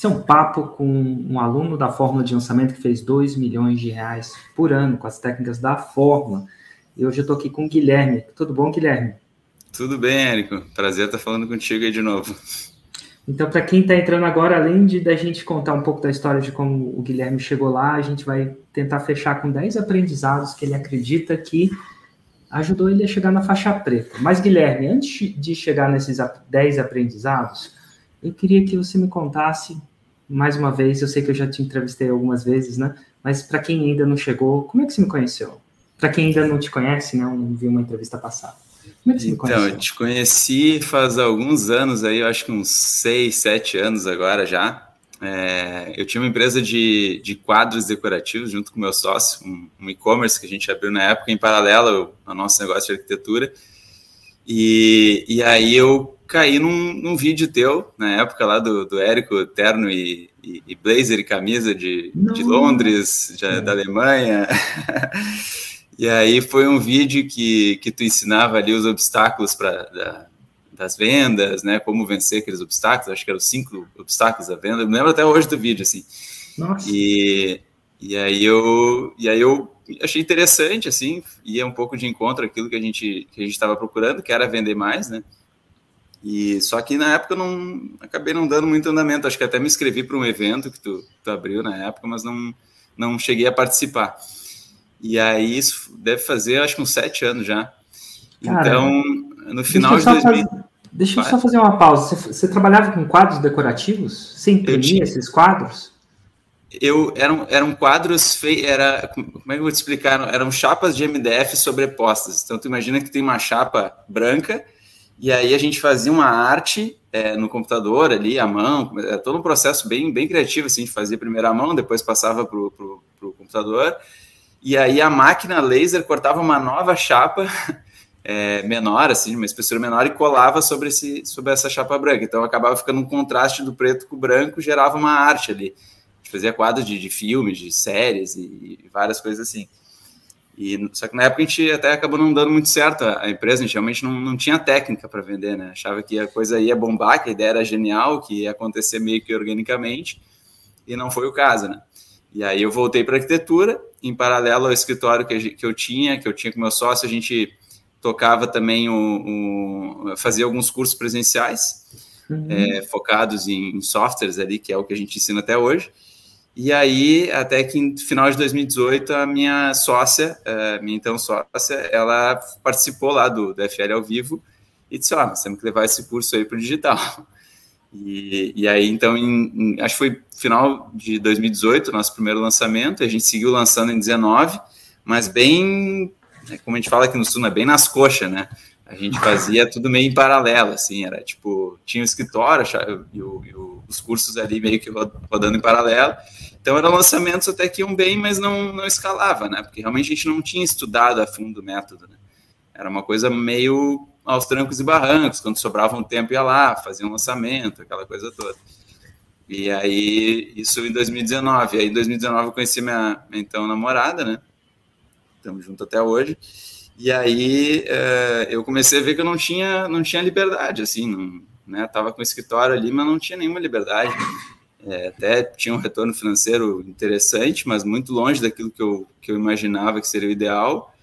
Esse é um papo com um aluno da Fórmula de Lançamento que fez 2 milhões de reais por ano com as técnicas da Fórmula. E hoje eu estou aqui com o Guilherme. Tudo bom, Guilherme? Tudo bem, Érico. Prazer estar falando contigo aí de novo. Então, para quem está entrando agora, além de da gente contar um pouco da história de como o Guilherme chegou lá, a gente vai tentar fechar com 10 aprendizados que ele acredita que ajudou ele a chegar na faixa preta. Mas, Guilherme, antes de chegar nesses 10 aprendizados, eu queria que você me contasse mais uma vez, eu sei que eu já te entrevistei algumas vezes, né? Mas para quem ainda não chegou, como é que você me conheceu? Para quem ainda não te conhece, não, não viu uma entrevista passada. Como é que você então, me conheceu? eu te conheci faz alguns anos aí, eu acho que uns seis, sete anos agora já. É, eu tinha uma empresa de, de quadros decorativos junto com meu sócio, um, um e-commerce que a gente abriu na época em paralelo ao nosso negócio de arquitetura. E, e aí eu caí num, num vídeo teu, na época lá do, do Érico, terno e, e, e blazer e camisa de, de Londres, de, é. da Alemanha. e aí foi um vídeo que, que tu ensinava ali os obstáculos para da, das vendas, né? Como vencer aqueles obstáculos, acho que eram cinco obstáculos da venda. Eu me lembro até hoje do vídeo, assim. Nossa. E, e aí eu e aí eu achei interessante, assim, ia um pouco de encontro aquilo que a gente que a gente estava procurando, que era vender mais, né? E só que na época eu não acabei não dando muito andamento. Acho que até me inscrevi para um evento que tu, tu, abriu na época, mas não, não cheguei a participar. E aí isso deve fazer acho que uns sete anos já. então, no final de 2000. Fazer, deixa eu só fazer uma pausa. Você, você, trabalhava com quadros decorativos? Você imprimia tinha, esses quadros? Eu eram, eram quadros feitos, era como é que eu vou te explicar? Eram chapas de MDF sobrepostas. Então tu imagina que tem uma chapa branca e aí a gente fazia uma arte é, no computador ali, à mão, é todo um processo bem, bem criativo, assim, a gente fazia primeiro à mão, depois passava para o computador, e aí a máquina laser cortava uma nova chapa é, menor, assim, uma espessura menor, e colava sobre, esse, sobre essa chapa branca. Então acabava ficando um contraste do preto com o branco, gerava uma arte ali. A gente fazia quadros de, de filmes, de séries e, e várias coisas assim. E, só que na época a gente até acabou não dando muito certo a, empresa, a gente realmente não, não tinha técnica para vender, né? Achava que a coisa ia bombar, que a ideia era genial, que ia acontecer meio que organicamente, e não foi o caso, né? E aí eu voltei para arquitetura, em paralelo ao escritório que, que eu tinha, que eu tinha com meu sócio, a gente tocava também o, o fazia alguns cursos presenciais, uhum. é, focados em, em softwares ali, que é o que a gente ensina até hoje. E aí, até que no final de 2018, a minha sócia, a minha então sócia, ela participou lá do, do FL ao vivo e disse: Ó, oh, nós temos que levar esse curso aí para o digital. E, e aí, então, em, em, acho que foi final de 2018, nosso primeiro lançamento, a gente seguiu lançando em 19, mas bem, né, como a gente fala aqui no Sul, é bem nas coxas, né? A gente fazia tudo meio em paralelo, assim, era tipo, tinha o escritório e, o, e os cursos ali meio que rodando em paralelo, então eram lançamentos até que iam bem, mas não, não escalava, né? Porque realmente a gente não tinha estudado a fundo o método, né? Era uma coisa meio aos trancos e barrancos, quando sobrava um tempo ia lá, fazia um lançamento, aquela coisa toda. E aí, isso em 2019. E aí, em 2019, eu conheci minha, minha então namorada, né? Estamos juntos até hoje. E aí, é, eu comecei a ver que eu não tinha, não tinha liberdade, assim, não, né? Tava com o escritório ali, mas não tinha nenhuma liberdade. É, até tinha um retorno financeiro interessante, mas muito longe daquilo que eu, que eu imaginava que seria o ideal.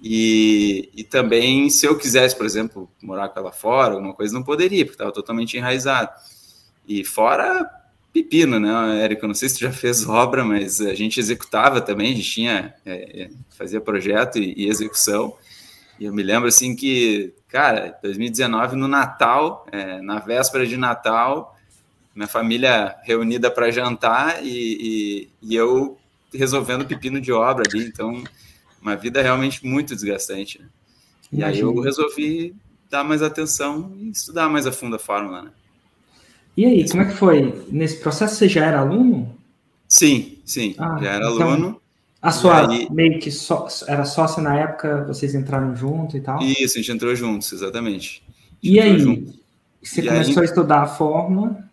E, e também, se eu quisesse, por exemplo, morar com ela fora, alguma coisa, não poderia, porque estava totalmente enraizado. E fora pepino, né, Érico? Não sei se tu já fez obra, mas a gente executava também, a gente tinha, é, é fazia projeto e, e, execução. E eu me lembro assim que, cara, 2019, no Natal, é, na véspera de Natal, minha família reunida para jantar e, e, e, eu resolvendo pepino de obra ali. Então, uma vida realmente muito desgastante. Né? E aí eu resolvi dar mais atenção e estudar mais a fundo a fórmula. Né? E aí, como é que foi? Nesse processo você já era aluno? Sim, sim, ah, já era então, aluno. A sua aí... meio que só, era sócia na época, vocês entraram junto e tal? Isso, a gente entrou juntos, exatamente. E aí, junto. você e começou aí... a estudar a fórmula?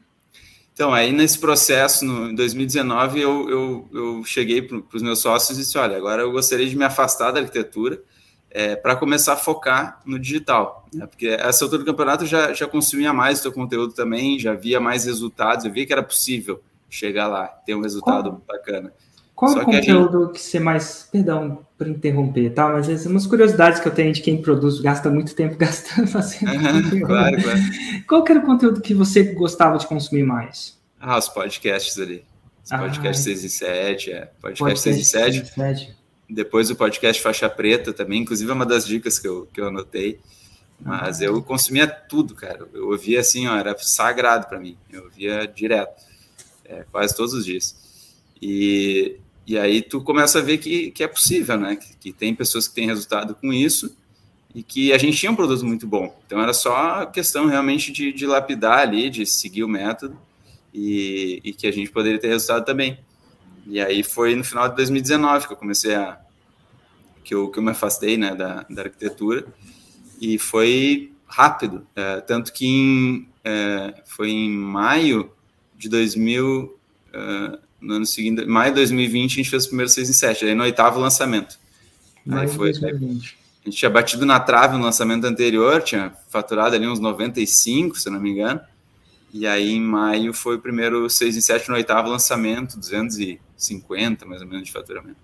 Então, aí nesse processo, no, em 2019, eu, eu, eu cheguei para os meus sócios e disse: olha, agora eu gostaria de me afastar da arquitetura. é, para começar a focar no digital. Né? Porque essa altura do campeonato já, já consumia mais o teu conteúdo também, já via mais resultados, eu via que era possível chegar lá, ter um resultado bacana. Qual Só o que a conteúdo que, você mais. Perdão por interromper, tá? Mas é umas curiosidades que eu tenho de quem produz, gasta muito tempo gastando fazendo. conteúdo. claro, claro. Qual que era o conteúdo que você gostava de consumir mais? Ah, os podcasts ali. Os Ah, podcasts 6 e 7, é. Podcast 6 e 7. 7. Depois o podcast Faixa Preta também, inclusive é uma das dicas que eu, que eu anotei. Mas eu consumia tudo, cara. Eu ouvia assim, ó, era sagrado para mim. Eu ouvia direto, é, quase todos os dias. E, e aí tu começa a ver que, que é possível, né? Que, que tem pessoas que têm resultado com isso e que a gente tinha um produto muito bom. Então era só questão realmente de, de lapidar ali, de seguir o método e, e que a gente poderia ter resultado também. E aí foi no final de 2019 que eu comecei a que eu, que eu me afastei né, da, da arquitetura e foi rápido, é, tanto que em, é, foi em maio de 2000, é, no ano seguinte, maio de 2020 a gente fez o primeiro 6 em 7, aí no oitavo lançamento. Aí Mais foi, 2020. a gente tinha batido na trave no lançamento anterior, tinha faturado ali uns 95, se não me engano, e aí em maio foi o primeiro 6 em 7 no oitavo lançamento, 250 mais ou menos de faturamento.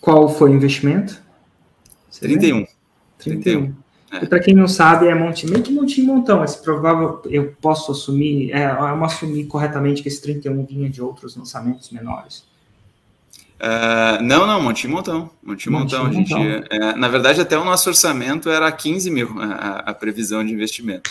Qual foi o investimento? Você lembra? 31. 31. É. E para quem não sabe, é monte, meio que montinho montão. Esse provável, eu posso assumir, é, eu assumir corretamente que esse 31 vinha de outros lançamentos menores. Uh, não, não, Monte Montão. Monte Montão. A gente, é, na verdade, até o nosso orçamento era 15 mil a, a previsão de investimento.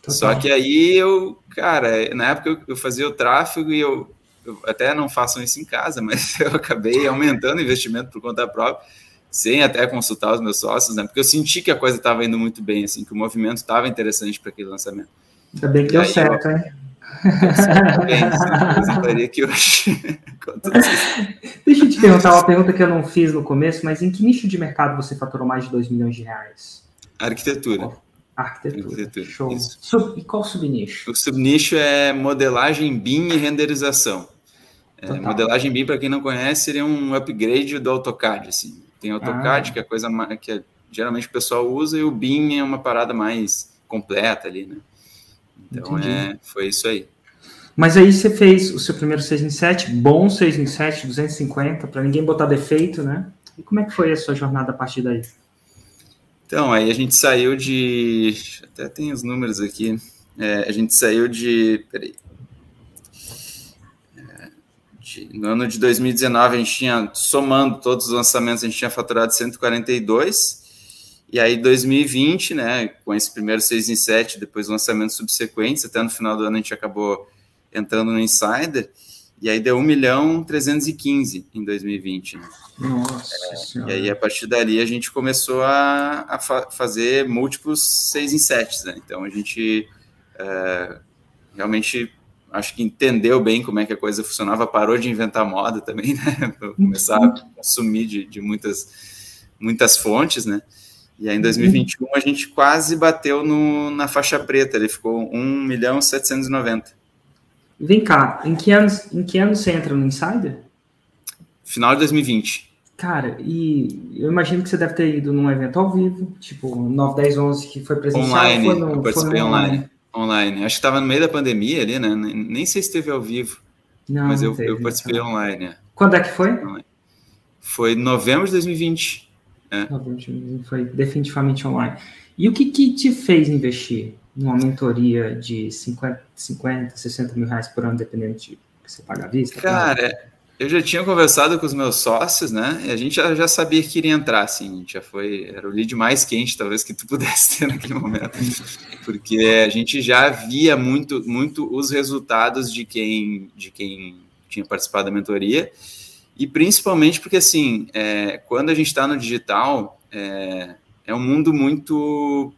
Total. Só que aí eu, cara, na época eu, eu fazia o tráfego e eu, eu até não façam isso em casa, mas eu acabei aumentando o investimento por conta própria, sem até consultar os meus sócios, né? Porque eu senti que a coisa estava indo muito bem, assim, que o movimento estava interessante para aquele lançamento. Ainda bem que deu certo, hein? Eu apresentaria aqui hoje. Deixa eu te perguntar uma pergunta que eu não fiz no começo, mas em que nicho de mercado você faturou mais de 2 milhões de reais? Arquitetura. Arquitetura. Arquitetura, Show. Sub- e qual subnicho? O subnicho é modelagem BIM e renderização. É, modelagem BIM, para quem não conhece, seria um upgrade do AutoCAD. Assim. Tem AutoCAD, Ah. que é a coisa que é- geralmente o pessoal usa, e o BIM é uma parada mais completa ali, né? Então Entendi. é, foi isso aí. Mas aí você fez o seu primeiro 6 em 7, bom 6 em 7, 250, para ninguém botar defeito, né? E como é que foi a sua jornada a partir daí? Então, aí a gente saiu de. Até tem os números aqui. É, a gente saiu de. Peraí. É, no ano de 2019, a gente tinha, somando todos os lançamentos, a gente tinha faturado 142. E aí, 2020, né, com esse primeiro 6 em 7, depois lançamentos subsequentes, até no final do ano a gente acabou entrando no Insider. E aí deu 1 milhão 315 em 2020. Né? Nossa E senhora. aí, a partir dali, a gente começou a, a fa- fazer múltiplos seis em sete, né? Então, a gente é, realmente, acho que entendeu bem como é que a coisa funcionava, parou de inventar moda também, né? Começar a consumir de, de muitas, muitas fontes, né? E aí, em 2021, a gente quase bateu no, na faixa preta, ele ficou 1 milhão 790. Vem cá, em que, anos, em que ano você entra no Insider? Final de 2020. Cara, e eu imagino que você deve ter ido num evento ao vivo, tipo 9, 10, 11, que foi presencial. Online, foi no, eu participei foi no online. Online. Acho que estava no meio da pandemia ali, né? Nem sei se teve ao vivo. Não, mas eu, teve, eu participei tá. online. é. Quando é que foi? Foi em novembro de 2020. Foi definitivamente online. E o que, que te fez investir numa mentoria de 50, 50, 60 mil reais por ano, dependendo de que você paga à vista? Cara, eu já tinha conversado com os meus sócios, né? E a gente já, já sabia que iria entrar, assim. Já foi. Era o lead mais quente, talvez, que tu pudesse ter naquele momento. Porque a gente já via muito, muito os resultados de quem, de quem tinha participado da mentoria. E principalmente porque, assim, é, quando a gente está no digital, é, é um mundo muito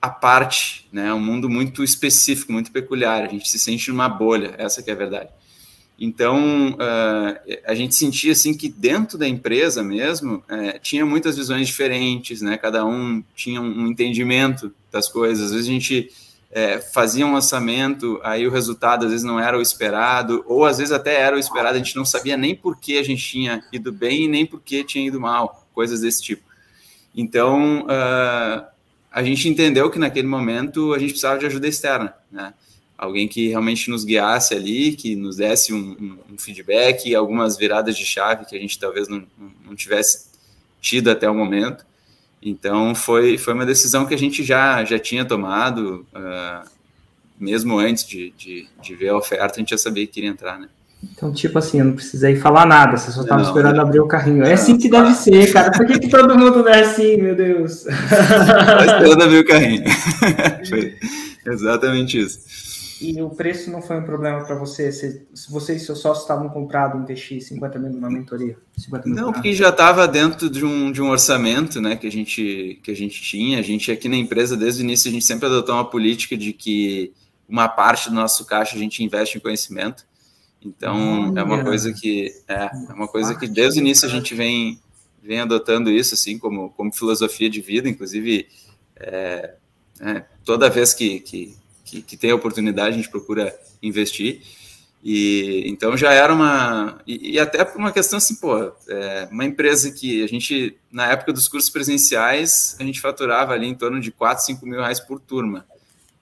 à parte, né? É um mundo muito específico, muito peculiar. A gente se sente numa bolha, essa que é a verdade. Então, uh, a gente sentia assim que dentro da empresa mesmo uh, tinha muitas visões diferentes, né? Cada um tinha um entendimento das coisas. Às vezes a gente uh, fazia um lançamento, aí o resultado às vezes não era o esperado, ou às vezes até era o esperado. A gente não sabia nem por que a gente tinha ido bem e nem por que tinha ido mal, coisas desse tipo. Então, a gente entendeu que naquele momento a gente precisava de ajuda externa, né? Alguém que realmente nos guiasse ali, que nos desse um, um, um feedback, algumas viradas de chave que a gente talvez não, não tivesse tido até o momento. Então, foi, foi uma decisão que a gente já, já tinha tomado, uh, mesmo antes de, de, de, ver a oferta, a gente já sabia que iria entrar, né? Então, tipo assim, eu não precisei falar nada, você só estava esperando não. abrir o carrinho. É assim que deve ser, cara. Por que, que todo mundo não é assim, meu Deus? Tá esperando abrir o carrinho. Foi exatamente isso. E o preço não foi um problema para você? Se, se você e seu sócio estavam comprados investir 50 mil numa mentoria? Mil não, porque já estava dentro de um, de um orçamento né, que, a gente, que a gente tinha. A gente aqui na empresa, desde o início, a gente sempre adotou uma política de que uma parte do nosso caixa a gente investe em conhecimento. Então, é uma coisa que é, é uma coisa que desde o início a gente vem, vem adotando isso assim como, como filosofia de vida, inclusive é, é, toda vez que, que, que, que, tem a oportunidade a gente procura investir. E então já era uma e, e até por uma questão assim, pô, é, uma empresa que a gente na época dos cursos presenciais a gente faturava ali em torno de 4, 5 mil reais por turma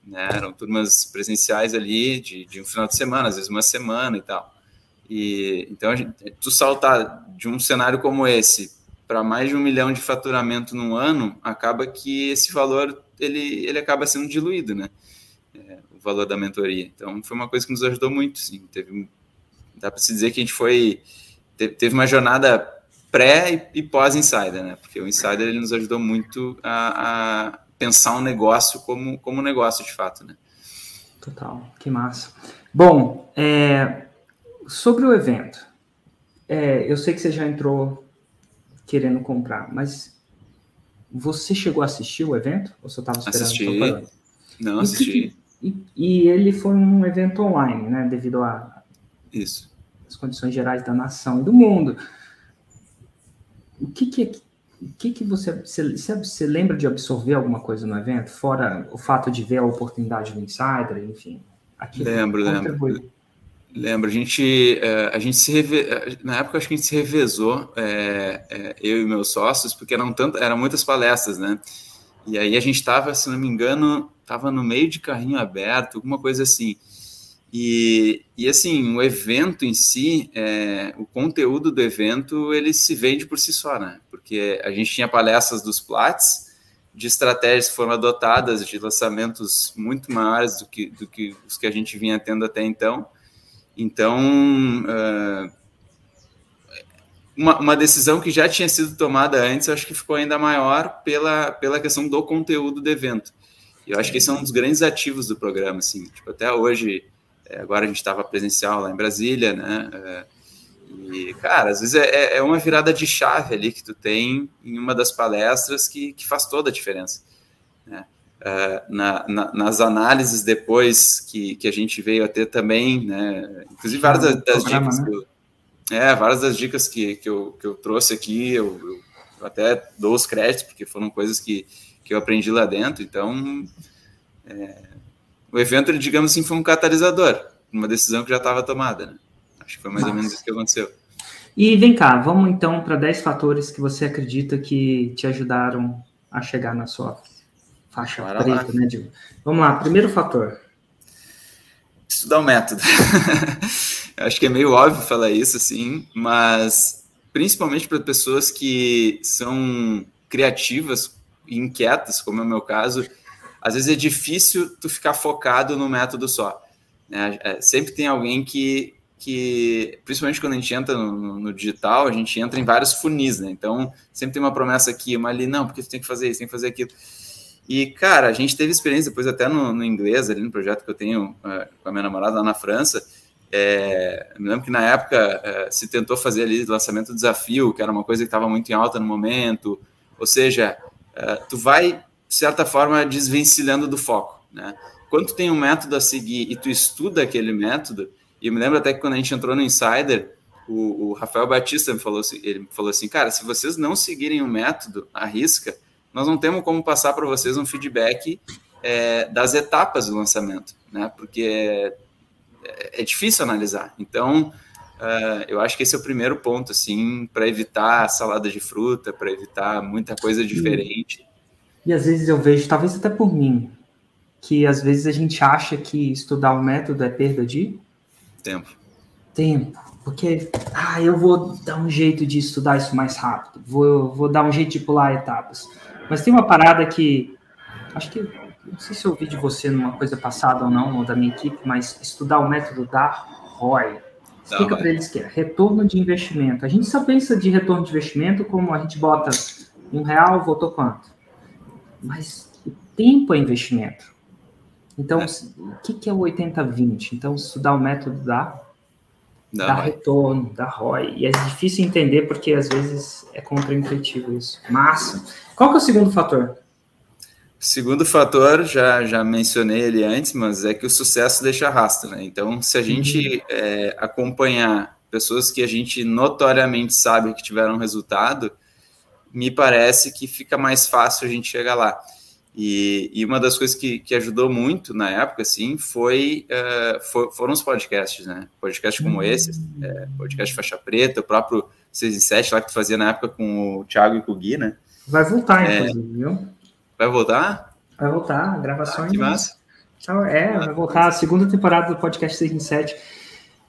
né? Eram turmas presenciais ali de, de um final de semana, às vezes uma semana e tal. E então gente, tu saltar de um cenário como esse para mais de um milhão de faturamento num ano, acaba que esse valor ele, ele acaba sendo diluído, né? Valor da mentoria. Então foi uma coisa que nos ajudou muito, sim. Teve, dá para se dizer que a gente foi teve, uma jornada pré e, e pós insider, né? Porque o insider ele nos ajudou muito a, a pensar um negócio como, como um negócio de fato, né? Total, que massa. Bom, é, sobre o evento, é, eu sei que você já entrou querendo comprar, mas você chegou a assistir o evento? Ou você estava esperando? Assisti. Não, assisti. E, e, ele foi um evento online, né? Devido a isso as condições gerais da nação e do mundo. O que, que, o que, que você, você, você lembra de absorver alguma coisa no evento, fora o fato de ver a oportunidade do insider, enfim? Aqui, lembro, lembro. Lembro, a gente, é, a gente se reve... Na época acho que a gente se revezou, é, é, eu e meus sócios, porque eram tanto, eram muitas palestras, né? E aí a gente estava, se não me engano, estava no meio de carrinho aberto, alguma coisa assim. E, e assim, o evento em si, é, o conteúdo do evento, ele se vende por si só, né? Porque a gente tinha palestras dos Plats, de estratégias que foram adotadas, de lançamentos muito maiores do que, do que os que a gente vinha tendo até então. Então, uh, uma, uma, decisão que já tinha sido tomada antes, eu acho que ficou ainda maior pela, pela questão do conteúdo do evento. E eu acho que esse é um dos grandes ativos do programa, assim. Tipo, até hoje é, agora a gente estava presencial lá em Brasília, né? É, e, cara, às vezes é, é, é, uma virada de chave ali que tu tem em uma das palestras que, que faz toda a diferença. Né? É, na, na, nas análises depois que, que a gente veio a ter também, né? Inclusive várias das, das dicas, né? que eu, é, várias das dicas que, que, eu, que eu trouxe aqui, eu, eu até dou os créditos, porque foram coisas que, que eu aprendi lá dentro, então é, o evento, digamos assim, foi um catalisador, uma decisão que já estava tomada. Né? Acho que foi mais Nossa. ou menos isso que aconteceu. E vem cá, vamos então para 10 fatores que você acredita que te ajudaram a chegar na sua faixa Bora preta, lá. né, Diego? Vamos lá, primeiro fator. Estudar o método. Acho que é meio óbvio falar isso, assim, mas principalmente para pessoas que são criativas e inquietas, como é o meu caso, às vezes é difícil tu ficar focado no método só. Né? É, sempre tem alguém que, que, principalmente quando a gente entra no, no, digital, a gente entra em vários funis, né? Então, sempre tem uma promessa aqui, uma ali, não, porque tu tem que fazer isso, tem que fazer aquilo. E, cara, a gente teve experiência depois até no, no inglês, ali no projeto que eu tenho uh, com a minha namorada lá na França. É, me lembro que na época uh, se tentou fazer ali lançamento do desafio, que era uma coisa que estava muito em alta no momento. Ou seja, uh, tu vai de certa forma, desvencilhando do foco, né? Quando tu tem um método a seguir e tu estuda aquele método, e eu me lembro até que quando a gente entrou no Insider, o, o Rafael Batista me falou assim, ele falou assim, cara, se vocês não seguirem o método à risca, nós não temos como passar para vocês um feedback é, das etapas do lançamento, né? Porque é, difícil analisar. Então, uh, eu acho que esse é o primeiro ponto, assim, para evitar salada de fruta, para evitar muita coisa diferente. E, e às vezes eu vejo, talvez até por mim, que às vezes a gente acha que estudar o método é perda de tempo. Tempo. Porque, ah, eu vou dar um jeito de estudar isso mais rápido, vou, vou dar um jeito de pular etapas. Mas tem uma parada que, acho que, não sei se eu ouvi de você numa coisa passada ou não, ou da minha equipe, mas estudar o método da ROI. Explica para eles que é retorno de investimento. A gente só pensa de retorno de investimento como a gente bota um real, voltou quanto? Mas o tempo é investimento. Então, é. o que, que é o 80-20? Então, estudar o método da da, retorno, da ROI. E é difícil entender porque às vezes é contraintuitivo isso. Massa. Qual que é o segundo fator? Segundo fator, já, já mencionei ele antes, mas é que o sucesso deixa rastro, né? Então, se a gente é, acompanhar pessoas que a gente notoriamente sabe que tiveram resultado, me parece que fica mais fácil a gente chegar lá. E, e, uma das coisas que, que ajudou muito na época, assim, foi, uh, for, foram os podcasts, né? Podcasts como uhum. esse, é, podcast Faixa Preta, o próprio 6 e 7 lá que tu fazia na época com o Thiago e com o Gui, né? Vai voltar, é, inclusive, viu? Vai voltar? Vai voltar, gravações. Ah, que massa. É, vai voltar a segunda temporada do podcast 6 em 7.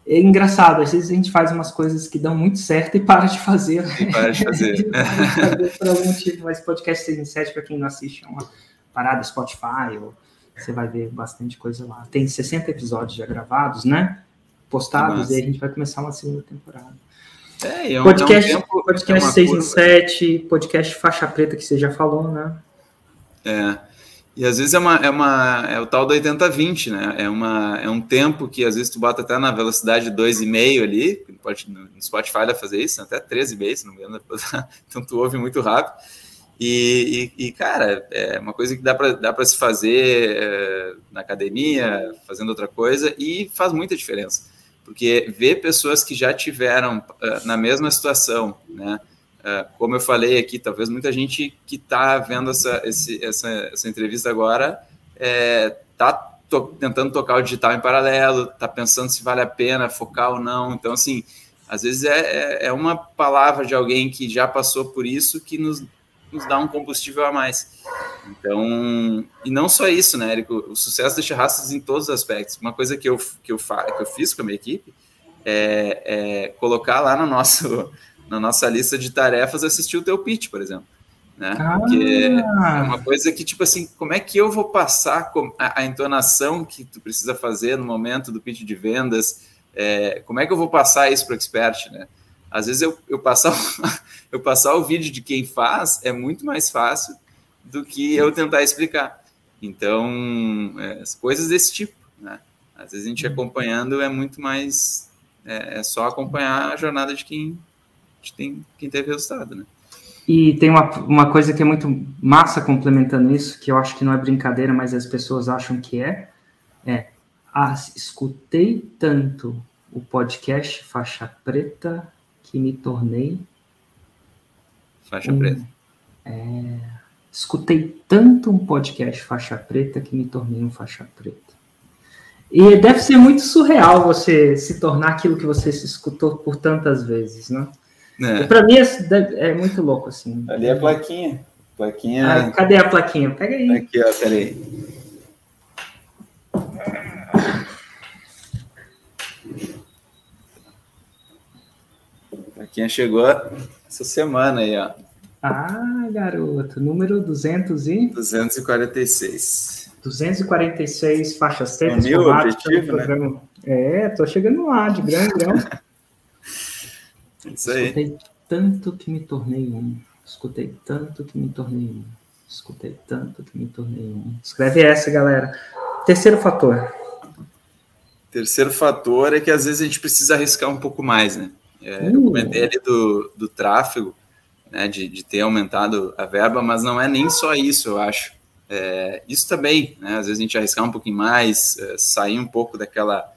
É engraçado, às vezes a gente faz umas coisas que dão muito certo e para de fazer. E para de fazer. por algum motivo, mas podcast 6 em 7, para quem não assiste, é uma parada Spotify, ou você vai ver bastante coisa lá. Tem 60 episódios já gravados, né? Postados, e aí a gente vai começar uma segunda temporada. É, é um, podcast, é um tempo, podcast é 6 curva. em 7, podcast Faixa Preta, que você já falou, né? É. E às vezes é, uma, é, uma, é o tal do 80-20, né? É, uma, é um tempo que às vezes tu bota até na velocidade 2,5 ali, pode, no Spotify dá fazer isso, até 13,5, se não me engano, então tu ouve muito rápido. E, e, e, cara, é uma coisa que dá para dá se fazer é, na academia, fazendo outra coisa, e faz muita diferença. Porque ver pessoas que já tiveram uh, na mesma situação, né? Uh, como eu falei aqui, talvez muita gente que está vendo essa, esse, essa, essa entrevista agora está é, to tentando tocar o digital em paralelo, está pensando se vale a pena focar ou não. Então, assim, às vezes é, é, é uma palavra de alguém que já passou por isso que nos nos dá um combustível a mais. Então, e não só isso, né, Érico? O sucesso deixa rastros em todos os aspectos. Uma coisa que eu, que eu, fa que eu fiz com a minha equipe é, é, colocar lá no nosso, na nossa lista de tarefas assistir o teu pitch, por exemplo. Né? Porque ah. é uma coisa que, tipo assim, como é que eu vou passar a, a entonação que tu precisa fazer no momento do pitch de vendas? É, como é que eu vou passar isso para o expert, né? Às vezes eu, eu, passar, eu passar o vídeo de quem faz é muito mais fácil do que eu tentar explicar. Então, é, coisas desse tipo, né? Às vezes a gente acompanhando é muito mais. É, é só acompanhar a jornada de quem, de tem, quem teve resultado, né? E tem uma, uma coisa que é muito massa complementando isso, que eu acho que não é brincadeira, mas as pessoas acham que é, é, ah, escutei tanto o podcast Faixa Preta que me tornei. Faixa um, preta. É, escutei tanto um podcast faixa preta que me tornei um faixa preta. E deve ser muito surreal você se tornar aquilo que você se escutou por tantas vezes, né? É. Para mim é, é, muito louco assim. Ali é a plaquinha. plaquinha. Ah, cadê a plaquinha? Pega aí. Aqui, ó, peraí. Quem chegou essa semana aí, ó. Ah, garoto, número 200 e... 246. 246 faixas pretas. É mil objetivo, né? É, tô chegando lá, de grande. Isso aí. Escutei tanto que me tornei um. Escutei tanto que me tornei um. Escutei tanto que me tornei um. Escreve essa, galera. Terceiro fator. Terceiro fator é que às vezes a gente precisa arriscar um pouco mais, né? É, uh. Eu comentei ali do, do tráfego, né, de, de ter aumentado a verba, mas não é nem só isso, eu acho. É, isso também, né? Às vezes a gente arriscar um pouquinho mais, é, sair um pouco daquela.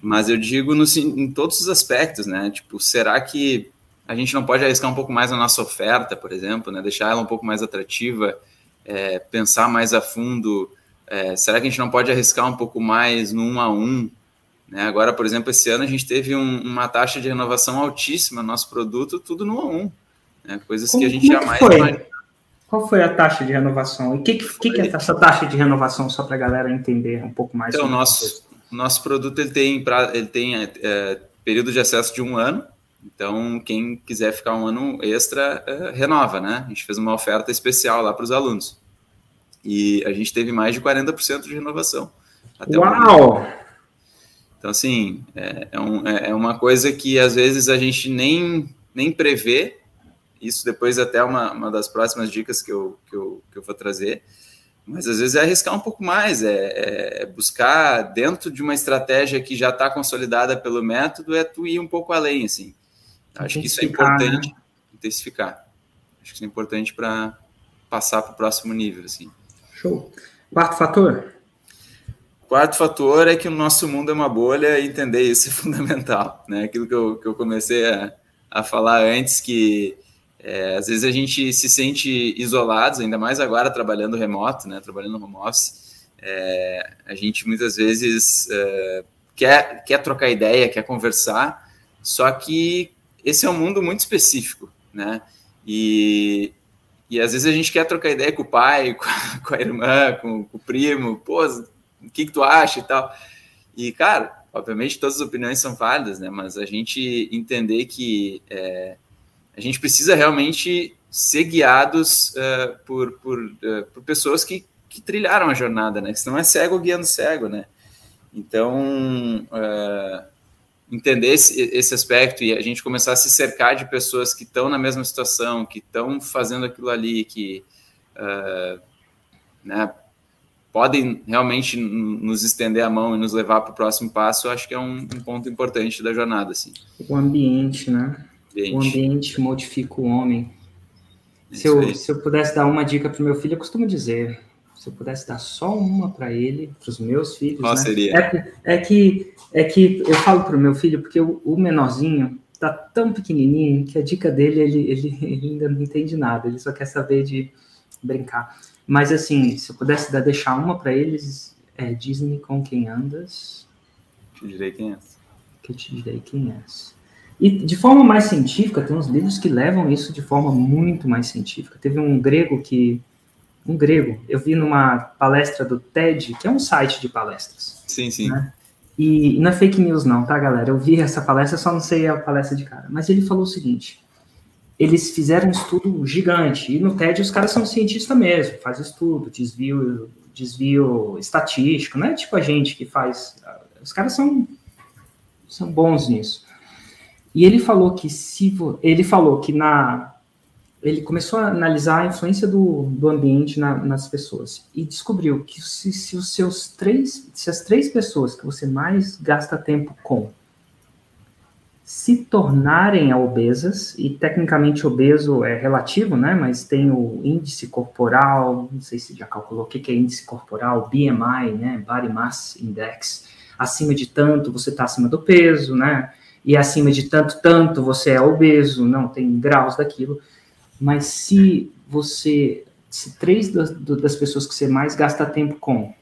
Mas eu digo no, em todos os aspectos, né? Tipo, será que a gente não pode arriscar um pouco mais a nossa oferta, por exemplo, né? Deixar ela um pouco mais atrativa, é, pensar mais a fundo. É, será que a gente não pode arriscar um pouco mais no um a um Né? Agora, por exemplo, esse ano a gente teve um, uma taxa de renovação altíssima no nosso produto, tudo no A1. Né? Coisas Como, que a gente jamais foi? Qual foi a taxa de renovação? E o que, que, que, é essa taxa de renovação, só para a galera entender um pouco mais? Então, nosso, nosso produto ele tem, ele tem é, período de acesso de um ano, então quem quiser ficar um ano extra, é, renova, né? A gente fez uma oferta especial lá para os alunos. E a gente teve mais de 40% de renovação. Uau! Então, assim, é, é, um, é, é uma coisa que às vezes a gente nem, nem prevê, isso depois até uma, uma das próximas dicas que eu, que, eu, que eu vou trazer, mas às vezes é arriscar um pouco mais, é, é buscar dentro de uma estratégia que já está consolidada pelo método, é tu ir um pouco além, assim. Acho que isso é importante, né? intensificar. Acho que isso é importante para passar para o próximo nível, assim. Show. Quarto fator? Quarto fator é que o nosso mundo é uma bolha e entender isso é fundamental, né? Aquilo que eu, que eu comecei a, a falar antes, que é, às vezes a gente se sente isolados, ainda mais agora trabalhando remoto, né? Trabalhando home office. É, a gente muitas vezes é, quer, quer trocar ideia, quer conversar, só que esse é um mundo muito específico, né? E, e às vezes a gente quer trocar ideia com o pai, com a, com a irmã, com, com, o primo, pô, o que, que tu acha e tal. E, cara, obviamente todas as opiniões são válidas, né? Mas a gente entender que é, a gente precisa realmente ser guiados uh, por, por, uh, por, pessoas que, que, trilharam a jornada, né? Senão é cego guiando cego, né? Então, uh, entender esse, esse aspecto e a gente começar a se cercar de pessoas que estão na mesma situação, que estão fazendo aquilo ali, que né, podem realmente nos estender a mão e nos levar para o próximo passo, acho que é um, um ponto importante da jornada, assim. O ambiente, né? Ambiente. O ambiente modifica o homem. Se eu, se eu pudesse dar uma dica para o meu filho, eu costumo dizer, se eu pudesse dar só uma para ele, para os meus filhos, Qual né? seria? É, é, que, é que eu falo para o meu filho, porque o, o menorzinho tá tão pequenininho que a dica dele, ele, ele, ele, ainda não entende nada, ele só quer saber de brincar. Mas assim, se eu pudesse dar, deixar uma para eles, é Disney com quem andas. Te direi quem é. Que eu te direi quem és. E de forma mais científica, tem uns livros que levam isso de forma muito mais científica. Teve um grego que. Um grego, eu vi numa palestra do TED, que é um site de palestras. Sim, sim. Né? E, e não é fake news, não, tá, galera? Eu vi essa palestra, só não sei a palestra de cara. Mas ele falou o seguinte: eles fizeram um estudo gigante, e no TED os caras são cientistas mesmo, faz estudo, desvio, desvio estatístico, não é tipo a gente que faz. Os caras são, são bons nisso. E ele falou que se ele falou que na ele começou a analisar a influência do, do ambiente na, nas pessoas e descobriu que se, se, os seus três, se as três pessoas que você mais gasta tempo com se tornarem obesas, e tecnicamente obeso é relativo, né? Mas tem o índice corporal, não sei se já calculou o que é índice corporal, BMI, né? Body Mass Index. Acima de tanto, você está acima do peso, né? E acima de tanto, tanto você é obeso, não, tem graus daquilo. Mas se você, se três das, das pessoas que você mais gasta tempo com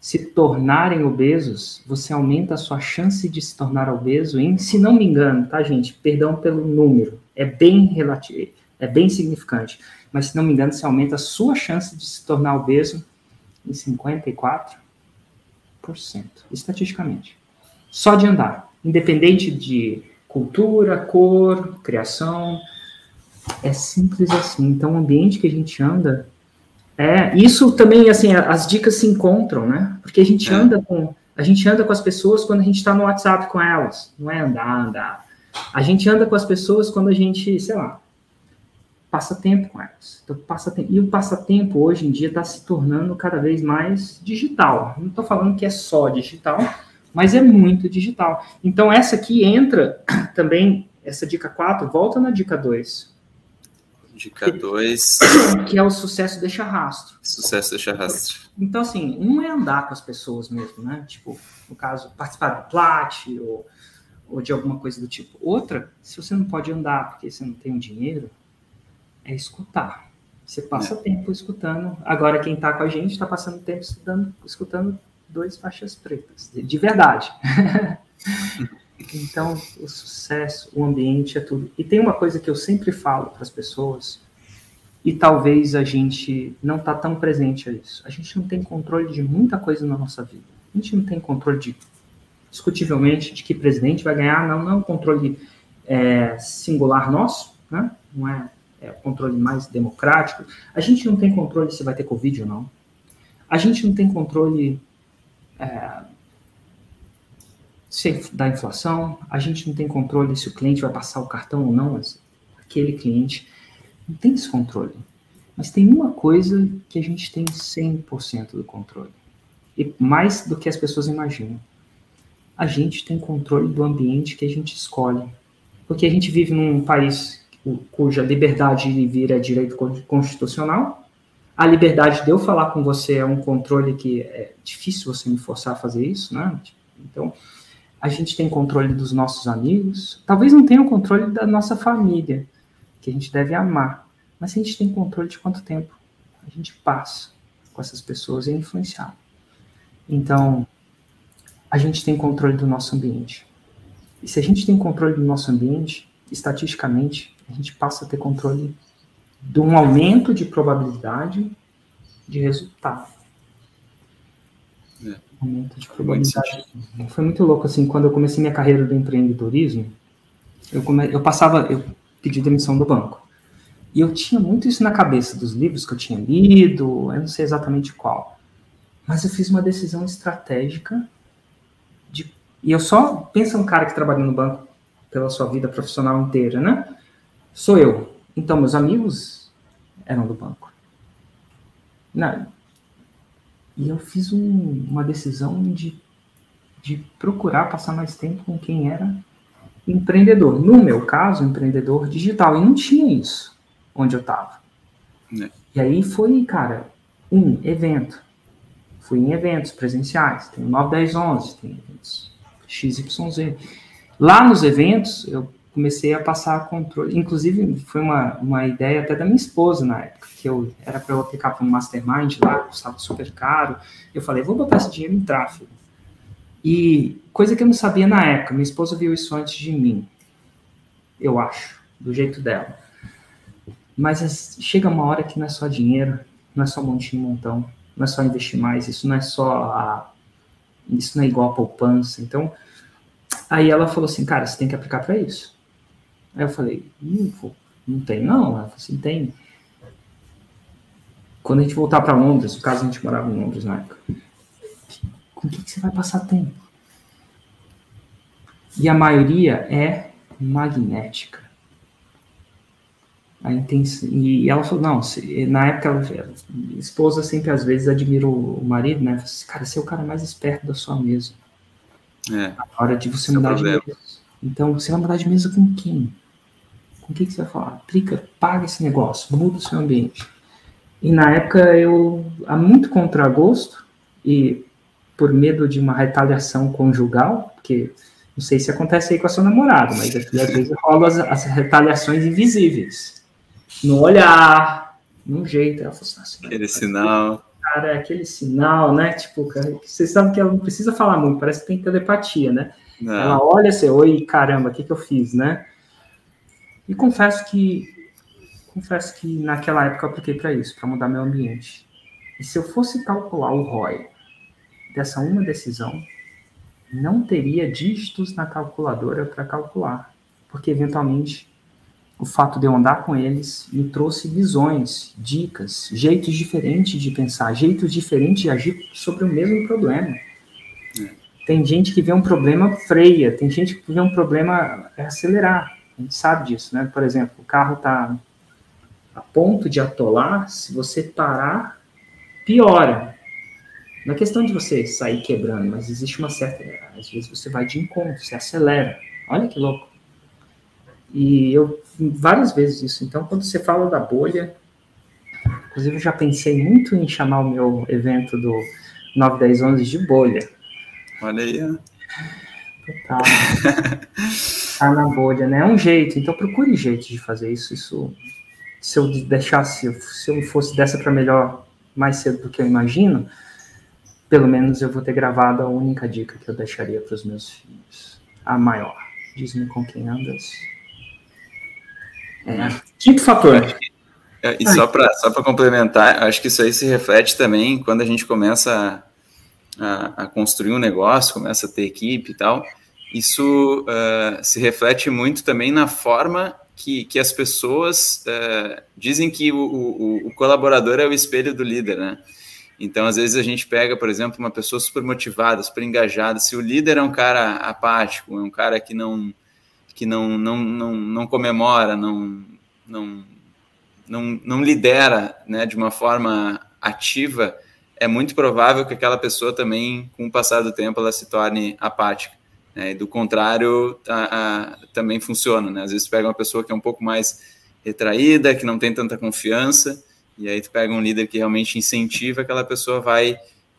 se tornarem obesos, você aumenta a sua chance de se tornar obeso em, se não me engano, tá, gente? Perdão pelo número, é bem relativo, é bem significante, mas se não me engano, você aumenta a sua chance de se tornar obeso em 54%, estatisticamente. Só de andar independente de cultura, cor, criação. É simples assim. Então, o ambiente que a gente anda é isso também assim as dicas se encontram, né? Porque a gente é. anda com a gente anda com as pessoas quando a gente está no WhatsApp com elas, não é andar, andar. A gente anda com as pessoas quando a gente, sei lá, passa tempo com elas. Então, passa tempo. E o passatempo hoje em dia está se tornando cada vez mais digital. Não estou falando que é só digital, mas é muito digital. Então, essa aqui entra também, essa dica 4, volta na dica 2. Dica 2. Que é o sucesso deixa rastro. Sucesso deixa rastro. Então, assim, um é andar com as pessoas mesmo, né? Tipo, no caso, participar do plat ou, ou de alguma coisa do tipo. Outra, se você não pode andar porque você não tem o dinheiro, é escutar. Você passa é. tempo escutando. Agora, quem está com a gente está passando tempo escutando, escutando dois faixas pretas, de verdade. então, o sucesso, o ambiente é tudo. E tem uma coisa que eu sempre falo para as pessoas, e talvez a gente não está tão presente a isso. A gente não tem controle de muita coisa na nossa vida. A gente não tem controle de, discutivelmente, de que presidente vai ganhar, não, não é um controle é, singular nosso, né? não é, é controle mais democrático. A gente não tem controle se vai ter Covid ou não. A gente não tem controle é, da inflação, a gente não tem controle se o cliente vai passar o cartão ou não, mas aquele cliente não tem esse controle. Mas tem uma coisa que a gente tem 100% do controle. E mais do que as pessoas imaginam. A gente tem controle do ambiente que a gente escolhe. Porque a gente vive num país cuja liberdade de vir é direito constitucional. A liberdade de eu falar com você é um controle que é difícil você me forçar a fazer isso, né? Então, a gente tem controle dos nossos amigos. Talvez não tenha o controle da nossa família, que a gente deve amar. Mas a gente tem controle de quanto tempo a gente passa com essas pessoas e é. Então, a gente tem controle do nosso ambiente. E se a gente tem controle do nosso ambiente, estatisticamente, a gente passa a ter controle de um aumento de probabilidade de resultado. É. Aumento de probabilidade. Foi muito louco, assim, quando eu comecei minha carreira do empreendedorismo, eu, come... eu passava, eu pedi demissão do banco. E eu tinha muito isso na cabeça dos livros que eu tinha lido, eu não sei exatamente qual. Mas eu fiz uma decisão estratégica de, e eu só penso um cara que trabalha no banco pela sua vida profissional inteira, né? Sou eu. Então meus amigos eram do banco. E eu fiz um, uma decisão de, de procurar passar mais tempo com quem era empreendedor. No meu caso, empreendedor digital. E não tinha isso onde eu estava. É. E aí foi, cara, um evento. Fui em eventos presenciais. Tem 9, 10, 11. Tem eventos XYZ. Lá nos eventos, eu comecei a passar controle. Inclusive, foi uma, uma ideia até da minha esposa na época, que eu era para eu aplicar para um mastermind lá, custava super caro. Eu falei, vou botar esse dinheiro em tráfego. E coisa que eu não sabia na época, minha esposa viu isso antes de mim, eu acho, do jeito dela. Mas chega uma hora que não é só dinheiro, não é só montinho montão, não é só investir mais, isso não é só a, isso não é igual a poupança. Então, aí ela falou assim, cara, você tem que aplicar para isso. Aí eu falei, não, não tem não. Ela falou assim, tem. Quando a gente voltar para Londres, no caso a gente morava em Londres na época, com o que, que você vai passar tempo? E a maioria é magnética. A intenção, e ela falou, não, se, na época, ela, a esposa sempre às vezes admira o marido, né? Assim, cara, você é o cara mais esperto da sua mesa. É. A hora de você mudar de mesa. Então, você vai mudar de mesa com quem? Com quem que você vai falar? Aplica, paga esse negócio, muda o seu ambiente. E na época eu, há muito contragosto, e por medo de uma retaliação conjugal, porque não sei se acontece aí com a sua namorada, mas aqui às vezes rolam as, as retaliações invisíveis. No olhar, no jeito. Ela falou assim, aquele sinal. Cara, aquele sinal, né? Tipo, cara, você sabe que ela não precisa falar muito, parece que tem telepatia, né? Não. Ela olha assim, oi, caramba, o que, que eu fiz, né? E confesso que confesso que naquela época eu apliquei para isso, para mudar meu ambiente. E se eu fosse calcular o ROI dessa uma decisão, não teria dígitos na calculadora para calcular, porque eventualmente o fato de eu andar com eles me trouxe visões, dicas, jeitos diferentes de pensar, jeitos diferentes de agir sobre o mesmo problema. É. Tem gente que vê um problema freia, tem gente que vê um problema é acelerar. A gente sabe disso, né? Por exemplo, o carro está a ponto de atolar, se você parar, piora. Não é questão de você sair quebrando, mas existe uma certa. Às vezes você vai de encontro, você acelera. Olha que louco. E eu várias vezes isso. Então, quando você fala da bolha, inclusive eu já pensei muito em chamar o meu evento do 9, 10, 11 de bolha. Olha aí. Total. na bolha, né? É um jeito. Então, procure jeito de fazer isso. Isso, se eu deixasse, se eu fosse dessa para melhor mais cedo do que eu imagino, pelo menos eu vou ter gravado a única dica que eu deixaria para os meus filhos. A maior. Diz-me com quem andas. É. Quinto fator. É, e só para só complementar, acho que isso aí se reflete também quando a gente começa a, a construir um negócio, começa a ter equipe e tal. Isso uh, se reflete muito também na forma que, que as pessoas uh, dizem que o, o, o, colaborador é o espelho do líder, né? Então, às vezes a gente pega, por exemplo, uma pessoa super motivada, super engajada. Se o líder é um cara apático, é um cara que não que não não, não, não comemora, não, não não, não lidera, né, de uma forma ativa, é muito provável que aquela pessoa também, com o passar do tempo, ela se torne apática. Né? E do contrário, a, a, também funciona. Né? Às vezes pega uma pessoa que é um pouco mais retraída, que não tem tanta confiança, e aí tu pega um líder que realmente incentiva, aquela pessoa vai,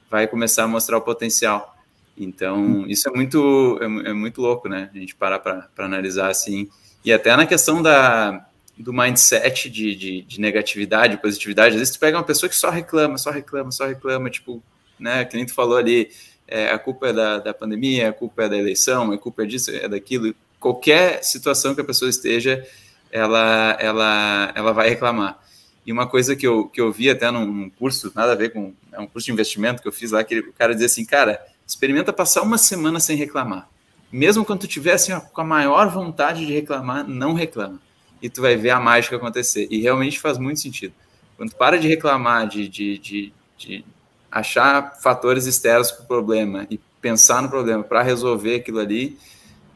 vai começar a mostrar o potencial. Então, isso é muito, é, é muito louco, né? A gente parar para analisar assim. E até na questão da, do mindset de, de, de, negatividade, positividade. Às vezes tu pega uma pessoa que só reclama, só reclama, só reclama, tipo, né? Que nem tu falou ali, é, a culpa é da, da pandemia, a culpa é da eleição, a culpa é disso, é daquilo. Qualquer situação que a pessoa esteja, ela, ela, ela vai reclamar. E uma coisa que eu, que eu vi até num, curso, nada a ver com é um curso de investimento que eu fiz lá, que o cara dizia assim, cara, experimenta passar uma semana sem reclamar. Mesmo quando tu tiver assim, com a maior vontade de reclamar, não reclama. E tu vai ver a mágica acontecer. E realmente faz muito sentido. Quando para de reclamar, de, de, de, de achar fatores externos para o problema e pensar no problema para resolver aquilo ali,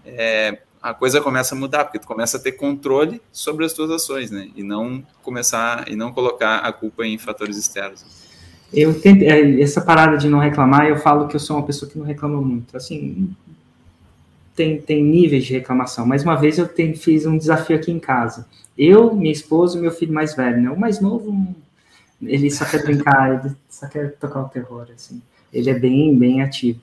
é, a coisa começa a mudar, porque tu começa a ter controle sobre as tuas ações, né? E não começar e não colocar a culpa em fatores externos. Eu tento, é, essa parada de não reclamar, eu falo que eu sou uma pessoa que não reclama muito. Assim, tem, tem níveis de reclamação. Mais uma vez eu tem, fiz um desafio aqui em casa. Eu, minha esposa e meu filho mais velho, né? O mais novo ele só quer brincar, ele só quer tocar o terror, assim. Ele é bem, bem ativo.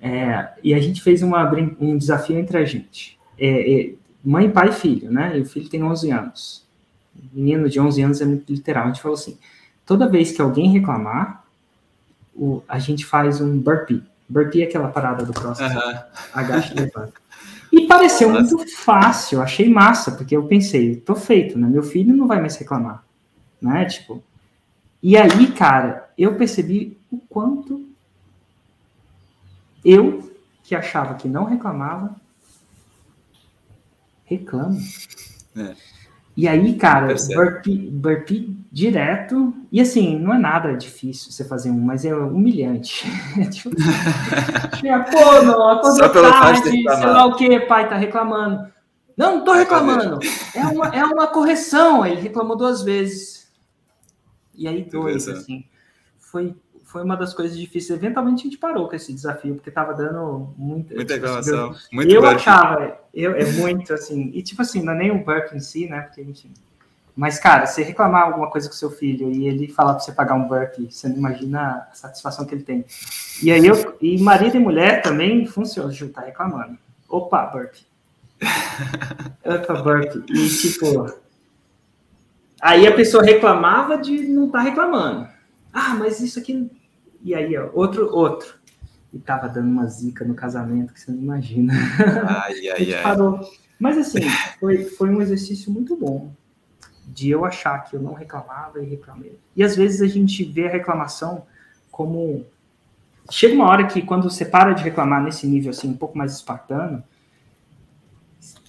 É, e a gente fez uma, um desafio entre a gente. É, é, mãe, pai e filho, né? E o filho tem 11 anos. O menino de 11 anos é muito literal. A gente falou assim, toda vez que alguém reclamar, o, a gente faz um burpee. Burpee é aquela parada do próximo. Uhum. Agacha e levanta. E pareceu Nossa. muito fácil, achei massa, porque eu pensei, tô feito, né? Meu filho não vai mais reclamar, né? Tipo, e aí, cara, eu percebi o quanto eu, que achava que não reclamava, reclamo. É. E aí, cara, burpee, burpee direto. E assim, não é nada difícil você fazer um, mas é humilhante. tipo, pô, não, acordou tarde, sei lá o que, pai, tá reclamando. Não, não tô reclamando. É uma, é uma correção. Ele reclamou duas vezes. E aí dois, assim. Foi, foi uma das coisas difíceis. Eventualmente a gente parou com esse desafio, porque tava dando muita. Muita reclamação. Muito eu achava, eu, é muito assim. E tipo assim, não é nem o burp em si, né? Porque a gente. Mas, cara, você reclamar alguma coisa com seu filho e ele falar para você pagar um burp, você não imagina a satisfação que ele tem. E aí eu. E marido e mulher também funciona, tá reclamando. Opa, burp. Opa, burp. E tipo Aí a pessoa reclamava de não estar tá reclamando. Ah, mas isso aqui. E aí, ó, outro, outro. E tava dando uma zica no casamento que você não imagina. Ai, ai, ai. Parou. Mas assim, foi, foi um exercício muito bom de eu achar que eu não reclamava e reclamei. E às vezes a gente vê a reclamação como. Chega uma hora que quando você para de reclamar nesse nível assim, um pouco mais espartano,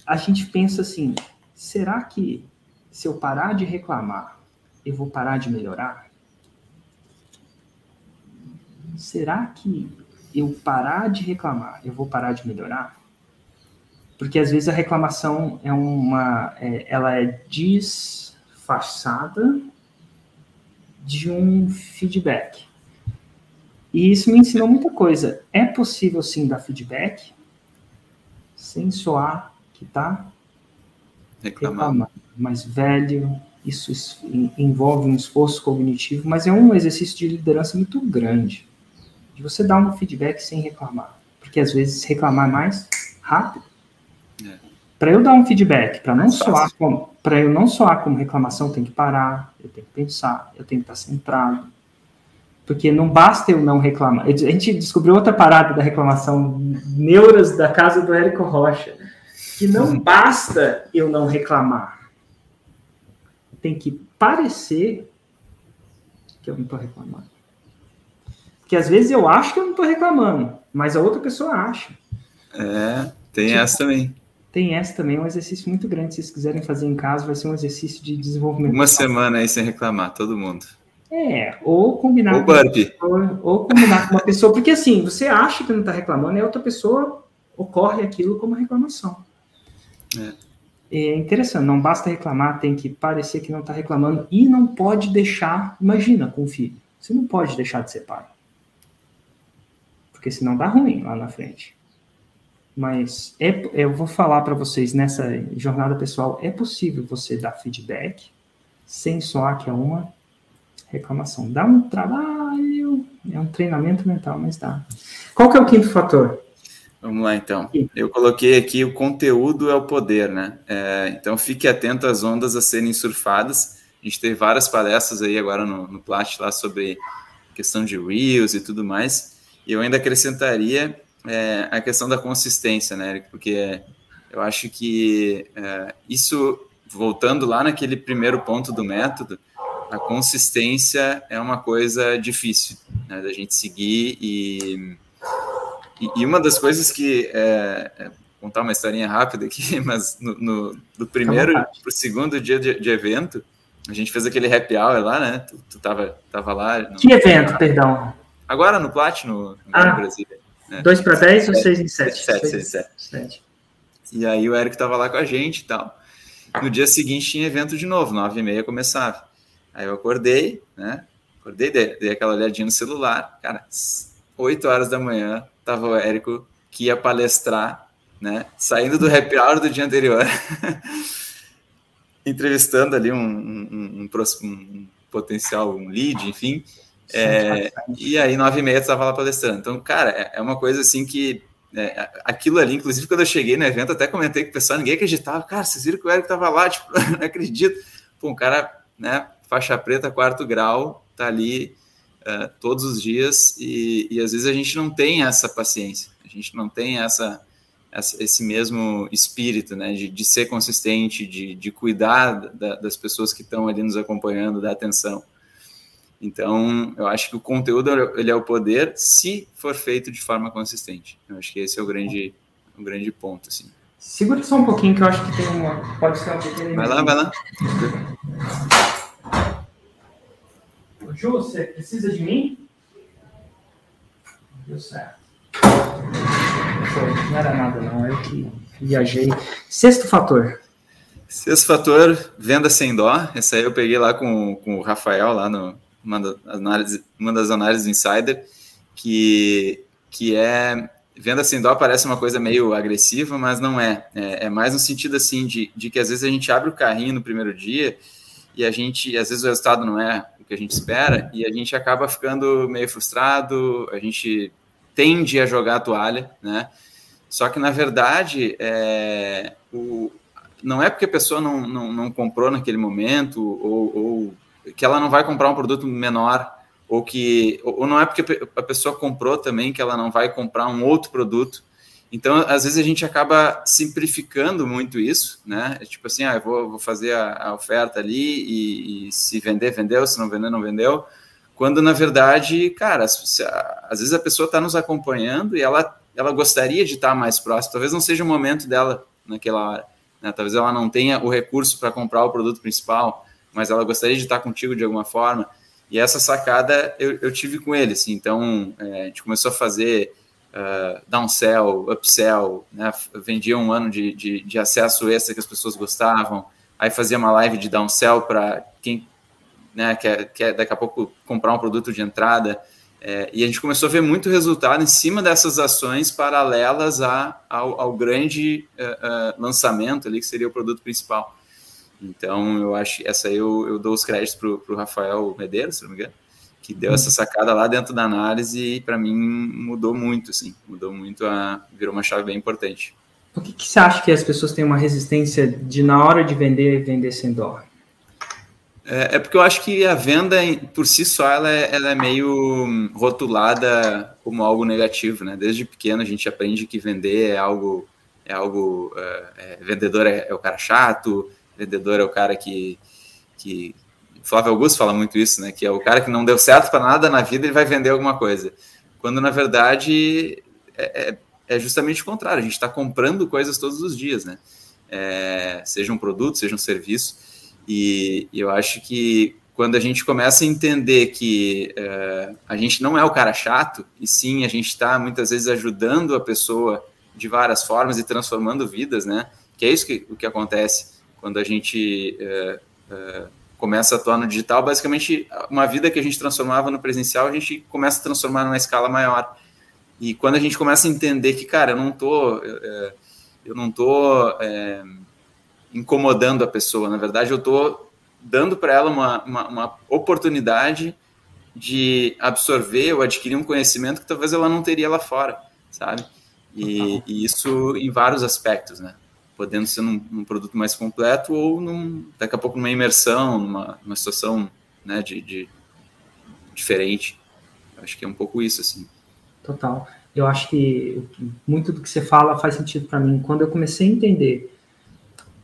a gente pensa assim: será que se eu parar de reclamar, eu vou parar de melhorar? Será que eu parar de reclamar, eu vou parar de melhorar? Porque às vezes a reclamação é uma, é, ela é disfarçada de um feedback. E isso me ensinou muita coisa. É possível sim dar feedback sem soar que tá reclamando mais velho, isso envolve um esforço cognitivo, mas é um exercício de liderança muito grande, de você dar um feedback sem reclamar, porque às vezes reclamar é mais rápido. É. Para eu dar um feedback, para não soar como, para eu não soar como reclamação, tem que parar, eu tenho que pensar, eu tenho que estar centrado. Porque não basta eu não reclamar. A gente descobriu outra parada da reclamação, neuras da casa do Érico Rocha, que não basta eu não reclamar. Tem que parecer que eu não estou reclamando. Porque às vezes eu acho que eu não estou reclamando, mas a outra pessoa acha. É, tem tipo, essa também. Tem essa também, é um exercício muito grande. Se vocês quiserem fazer em casa, vai ser um exercício de desenvolvimento. Uma semana aí sem reclamar, todo mundo. É, ou combinar ou com uma pessoa, ou combinar com uma pessoa, porque assim, você acha que não está reclamando, e a outra pessoa ocorre aquilo como reclamação. É. é interessante, não basta reclamar, tem que parecer que não está reclamando e não pode deixar, imagina com o filho, você não pode deixar de ser pai. Porque senão dá ruim lá na frente. Mas é, eu vou falar para vocês nessa jornada pessoal, é possível você dar feedback sem soar que é uma reclamação. Dá um trabalho, é um treinamento mental, mas dá. Qual que é o quinto fator? Vamos lá, então. Eu coloquei aqui o conteúdo é o poder, né? É, então, fique atento às ondas a serem surfadas. A gente teve várias palestras aí agora no, no Plat lá sobre questão de Reels e tudo mais. E eu ainda acrescentaria é, a questão da consistência, né, Eric? Porque eu acho que é, isso, voltando lá naquele primeiro ponto do método, a consistência é uma coisa difícil né, da gente seguir e, e, e uma das coisas que é, é contar uma historinha rápida aqui, mas no, no do primeiro para o segundo dia de, de, evento, a gente fez aquele happy hour lá, né? Tu, tu tava, tava lá. No, que evento, perdão? Agora no Platino, no ah, Brasil. Né? 2 para 10 ou 6 em 7? 7, 6 em 7. E aí o Eric tava lá com a gente e tal. No dia seguinte tinha evento de novo, 9 e meia começava. Aí eu acordei, né? Acordei, dei, dei aquela olhadinha no celular. Cara, 8 horas da manhã, tava o Érico que ia palestrar, né? Saindo do happy hour do dia anterior. entrevistando ali um, um, um, um, potencial, um lead, enfim. É, e aí, nove e meia, estava lá palestrando. Então, cara, é, é uma coisa assim que é, aquilo ali, inclusive, quando eu cheguei no evento, até comentei com o pessoal, ninguém acreditava. Cara, vocês viram que o Eric estava lá? Tipo, não acredito. Pô, um cara, né, faixa preta, quarto grau, tá ali uh, todos os dias e, e, às vezes a gente não tem essa paciência, a gente não tem essa, essa esse mesmo espírito, né, de, de ser consistente, de, de cuidar da, das pessoas que estão ali nos acompanhando, da atenção. Então, eu acho que o conteúdo ele é o poder se for feito de forma consistente. Eu acho que esse é o grande, o grande ponto, assim. Segura só um pouquinho que eu acho que tem uma. Pode ser uma pequena. Vai lá, vai lá. Ju, você precisa de mim? Deu certo. Não era nada, não. Eu que viajei. Sexto fator. Sexto fator, venda sem dó. Essa aí eu peguei lá com, com o Rafael, lá no uma, das análises, uma das análises do Insider, que, que é venda sem dó parece uma coisa meio agressiva, mas não é. É, é mais no sentido assim de, de que às vezes a gente abre o carrinho no primeiro dia e a gente, às vezes o resultado não é o que a gente espera e a gente acaba ficando meio frustrado, a gente tende a jogar a toalha, né? Só que na verdade é, o, não é porque a pessoa não, não, não comprou naquele momento ou, ou, que ela não vai comprar um produto menor ou que ou não é porque a pessoa comprou também que ela não vai comprar um outro produto então, às vezes a gente acaba simplificando muito isso, né? É tipo assim, ah, eu vou, vou fazer a, a oferta ali e, e, se vender, vendeu, se não vender, não vendeu. Quando, na verdade, cara, se, às vezes a pessoa está nos acompanhando e ela, ela gostaria de estar tá mais próxima. Talvez não seja o momento dela naquela hora. Né? Talvez ela não tenha o recurso para comprar o produto principal, mas ela gostaria de estar tá contigo de alguma forma. E essa sacada eu, eu tive com ele, assim. Então, é, a gente começou a fazer uh, downsell, upsell, né? vendia um ano de, de, de, acesso extra que as pessoas gostavam, aí fazia uma live de downsell para quem né, quer, quer daqui a pouco comprar um produto de entrada, é, e a gente começou a ver muito resultado em cima dessas ações paralelas a, ao, ao grande uh, uh, lançamento ali, que seria o produto principal. Então, eu acho essa aí eu, eu dou os créditos para o Rafael Medeiros, se não me engano, que deu essa sacada lá dentro da análise e para mim mudou muito, assim, mudou muito, a, virou uma chave bem importante. Por que, que você acha que as pessoas têm uma resistência de na hora de vender, vender sem dó? É, é, porque eu acho que a venda por si só ela é, ela é, meio rotulada como algo negativo, né? Desde pequeno a gente aprende que vender é algo é algo é, é vendedor é, é, o cara chato, vendedor é o cara que que Flávio Augusto fala muito isso, né? Que é o cara que não deu certo para nada na vida ele vai vender alguma coisa, quando na verdade é, é justamente o contrário. A gente está comprando coisas todos os dias, né? seja um produto, seja um serviço. E, eu acho que quando a gente começa a entender que uh, a gente não é o cara chato, e sim a gente está muitas vezes ajudando a pessoa de várias formas e transformando vidas, né? Que é isso que, o que acontece quando a gente uh, começa a atuar no digital. Basicamente, uma vida que a gente transformava no presencial, a gente começa a transformar numa escala maior. E quando a gente começa a entender que, cara, eu não tô, eu não tô incomodando a pessoa. Na verdade, eu estou dando para ela uma, uma, uma, oportunidade de absorver ou adquirir um conhecimento que talvez ela não teria lá fora, sabe? E, e isso em vários aspectos, né? Podendo ser num, num, produto mais completo ou num, daqui a pouco numa imersão, numa, numa situação né, de, de diferente. Acho que é um pouco isso, assim. Total. Eu acho que muito do que você fala faz sentido para mim. Quando eu comecei a entender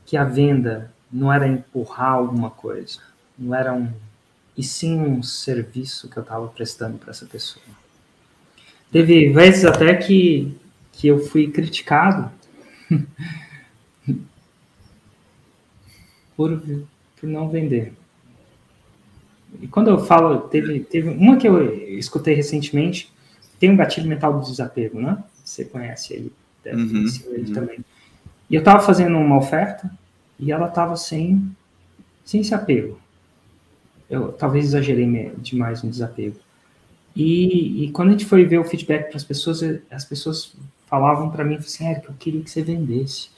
que a venda não era empurrar alguma coisa, não era um e sim um serviço que eu estava prestando para essa pessoa. Teve vezes até que, que eu fui criticado por, por não vender. E quando eu falo, teve, teve uma que eu escutei recentemente, tem um gatilho mental do desapego, né? Você conhece ele, deve uhum, ele uhum. também. E eu estava fazendo uma oferta e ela estava sem, sem esse apego. Eu talvez exagerei demais no desapego. E, e quando a gente foi ver o feedback para as pessoas, as pessoas falavam para mim assim, Eric, eu queria que você vendesse.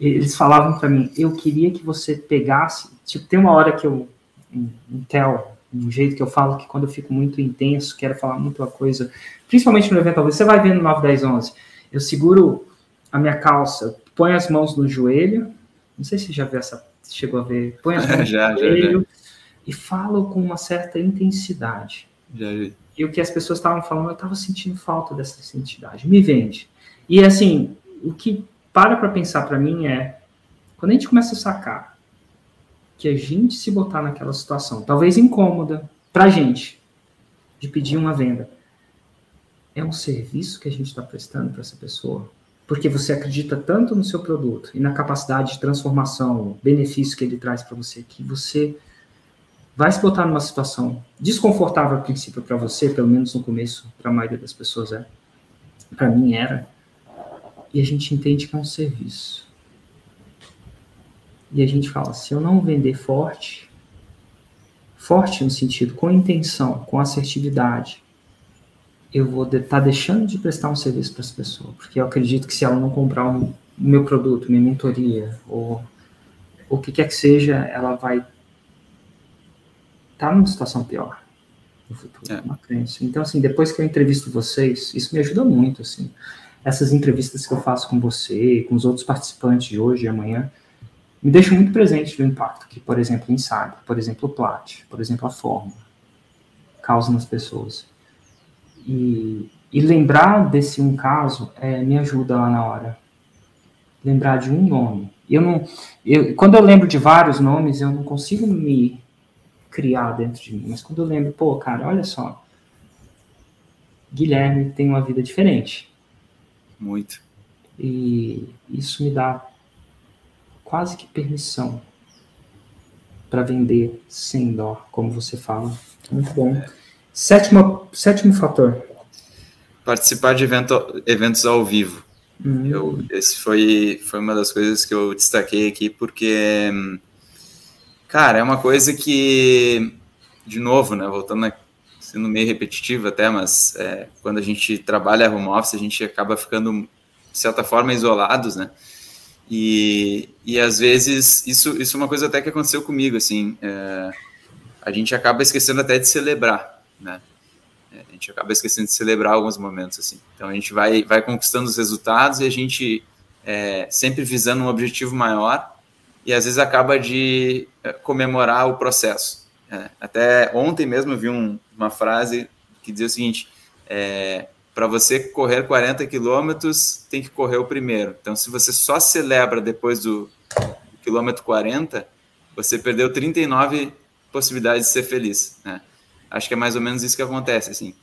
Eles falavam para mim, eu queria que você pegasse. Tipo, tem uma hora que eu, um, tel, um jeito que eu falo que quando eu fico muito intenso, quero falar muito coisa, principalmente no evento, você vai vendo 9, 10, 11, eu seguro a minha calça, ponho as mãos no joelho, não sei se já viu essa, chegou a ver. Põe as mãos já, no joelho e fala com uma certa intensidade. Já. E o que as pessoas estavam falando, eu estava sentindo falta dessa intensidade. Me vende. E assim, o que para para pensar para mim é quando a gente começa a sacar que a gente se botar naquela situação, talvez incômoda para a gente, de pedir uma venda, é um serviço que a gente está prestando para essa pessoa porque você acredita tanto no seu produto e na capacidade de transformação, benefício que ele traz para você, que você vai se botar numa situação desconfortável a princípio para você, pelo menos no começo, para a maioria das pessoas é. Para mim era. E a gente entende que é um serviço. E a gente fala, se eu não vender forte, forte no sentido com intenção, com assertividade, eu vou estar tá deixando de prestar um serviço para essa pessoa, porque eu acredito que se ela não comprar o um, meu produto, minha mentoria, ou o que quer que seja, ela vai estar tá numa situação pior no futuro, é. uma crença. Então, assim, depois que eu entrevisto vocês, isso me ajuda muito, assim. Essas entrevistas que eu faço com você, com os outros participantes de hoje e amanhã, me deixam muito presente do impacto que, por exemplo, o Insider, por exemplo, o Plat, por exemplo, a Fórmula, causa nas pessoas. E, e lembrar desse um caso é, me ajuda lá na hora. Lembrar de um nome. Eu não, eu, quando eu lembro de vários nomes, eu não consigo me criar dentro de mim. Mas quando eu lembro, pô, cara, olha só. Guilherme tem uma vida diferente. Muito. E isso me dá quase que permissão para vender sem dó, como você fala. Muito bom. Sétimo, sétimo fator. Participar de evento, eventos ao vivo. Uhum. Eu, esse foi, foi uma das coisas que eu destaquei aqui, porque, cara, é uma coisa que, de novo, né, voltando sendo meio repetitivo até, mas é, quando a gente trabalha home office, a gente acaba ficando, de certa forma, isolados, né? E, e às vezes, isso, isso é uma coisa até que aconteceu comigo, assim, é, a gente acaba esquecendo até de celebrar né? É, a gente acaba esquecendo de celebrar alguns momentos assim. Então a gente vai, vai conquistando os resultados e a gente é, sempre visando um objetivo maior e às vezes acaba de é, comemorar o processo, É, até ontem mesmo eu vi um, uma frase que dizia o seguinte: é, para você correr 40 quilômetros, tem que correr o primeiro. Então, se você só celebra depois do, quilômetro 40, você perdeu 39 possibilidades de ser feliz. Né? Acho que é mais ou menos isso que acontece. Assim.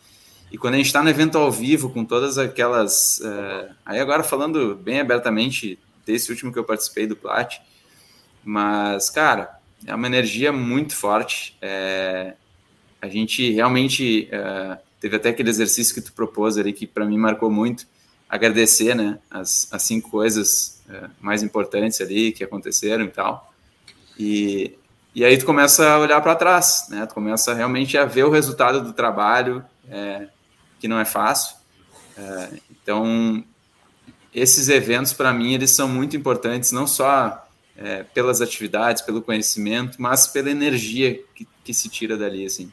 E quando a gente está no evento ao vivo, com todas aquelas. Uh, aí, agora falando bem abertamente desse último que eu participei do Plat, mas, cara, é uma energia muito forte. É, a gente realmente é, teve até aquele exercício que tu propôs ali que para mim marcou muito. Agradecer, né, as, as cinco coisas é, mais importantes ali que aconteceram e tal. E, e aí tu começa a olhar para trás, né? Tu começa realmente a ver o resultado do trabalho, é, que não é fácil. É, então, esses eventos para mim eles são muito importantes, não só é, pelas atividades, pelo conhecimento, mas pela energia que, que se tira dali, assim,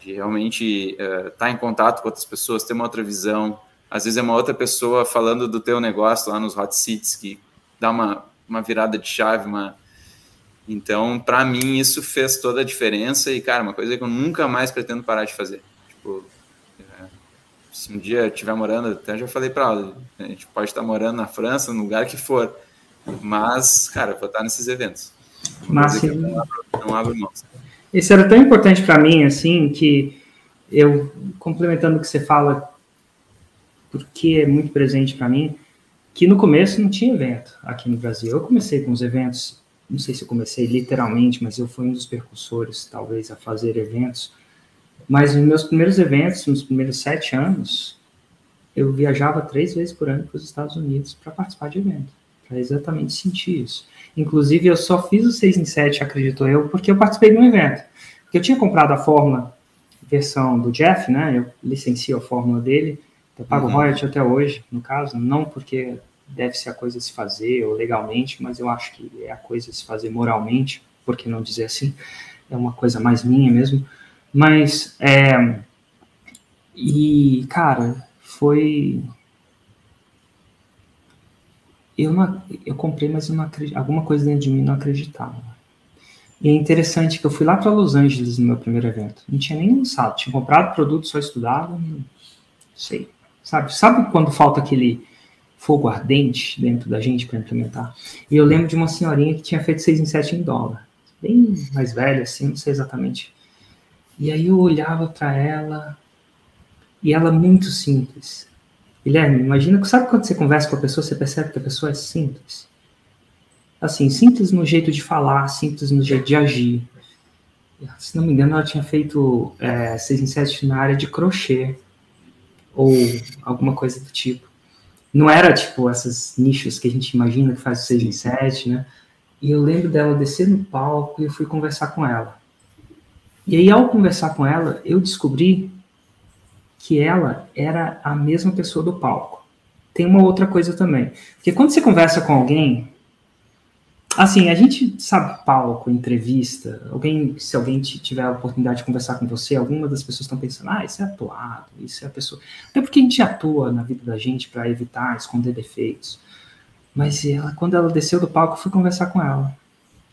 de realmente estar é, tá em contato com outras pessoas, ter uma outra visão. Às vezes é uma outra pessoa falando do teu negócio lá nos hot seats que dá uma, uma virada de chave, uma então, para mim, isso fez toda a diferença e, cara, uma coisa que eu nunca mais pretendo parar de fazer. Tipo, é, se um dia eu estiver morando, até já falei para ela, a gente pode estar morando na França, no lugar que for, mas, cara, vou estar nesses eventos. Mas não abro, não abro mão. Isso era tão importante para mim, assim, que eu, complementando o que você fala, porque é muito presente para mim, que no começo não tinha evento aqui no Brasil. Eu comecei com os eventos, não sei se eu comecei literalmente, mas eu fui um dos percussores, talvez, a fazer eventos. Mas nos meus primeiros eventos, nos primeiros sete anos, eu viajava três vezes por ano para os Estados Unidos para participar de eventos para exatamente sentir isso. Inclusive, eu só fiz o 6 em 7, acredito eu, porque eu participei de um evento. Porque eu tinha comprado a fórmula versão do Jeff, né? Eu licencio a fórmula dele, eu pago uhum. royalty até hoje, no caso, não porque deve ser a coisa a se fazer ou legalmente, mas eu acho que é a coisa a se fazer moralmente, por que não dizer assim? É uma coisa mais minha mesmo. Mas, é, e, cara, foi eu, não, eu comprei, mas eu não acredito, alguma coisa dentro de mim não acreditava. E é interessante que eu fui lá para Los Angeles no meu primeiro evento. Não tinha nem lançado, tinha comprado produto, só estudava, não sei. Sabe, sabe quando falta aquele fogo ardente dentro da gente para implementar? E eu lembro de uma senhorinha que tinha feito 6 em 7 em dólar. Bem mais velha, assim, não sei exatamente. E aí eu olhava para ela, e ela muito simples. Guilherme, imagina, sabe quando você conversa com a pessoa, você percebe que a pessoa é simples? Assim, simples no jeito de falar, simples no jeito de agir. Se não me engano, ela tinha feito é, seis em sete na área de crochê, ou alguma coisa do tipo. Não era, tipo, essas nichos que a gente imagina que faz seis em sete, né? E eu lembro dela descer no palco e eu fui conversar com ela. E aí, ao conversar com ela, eu descobri que ela era a mesma pessoa do palco. Tem uma outra coisa também. Porque quando você conversa com alguém, assim, a gente sabe palco, entrevista, alguém, se alguém tiver a oportunidade de conversar com você, alguma das pessoas estão pensando, ah, isso é atuado, isso é a pessoa. Até porque a gente atua na vida da gente para evitar, esconder defeitos. Mas ela, quando ela desceu do palco, eu fui conversar com ela.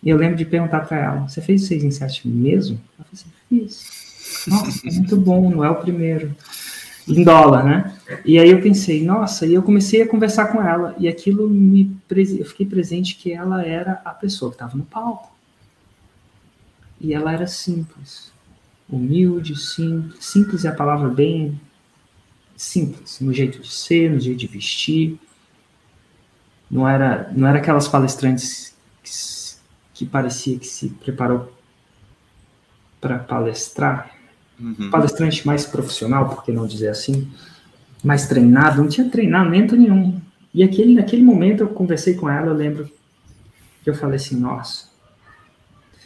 E eu lembro de perguntar para ela: Você fez o 6 em 7 mesmo? Ela falou assim: Fiz. Nossa, é muito bom, não é o primeiro. Em dólar, né? E aí eu pensei, nossa, e eu comecei a conversar com ela, e aquilo me. Eu fiquei presente que ela era a pessoa que estava no palco. E ela era simples. Humilde, simples. Simples é a palavra bem simples, no jeito de ser, no jeito de vestir. Não era, não era aquelas palestrantes que, que parecia que se preparou para palestrar uhum. palestrante mais profissional, por que não dizer assim, mais treinado, não tinha treinamento nenhum. E aquele, naquele momento eu conversei com ela, eu lembro que eu falei assim, nossa.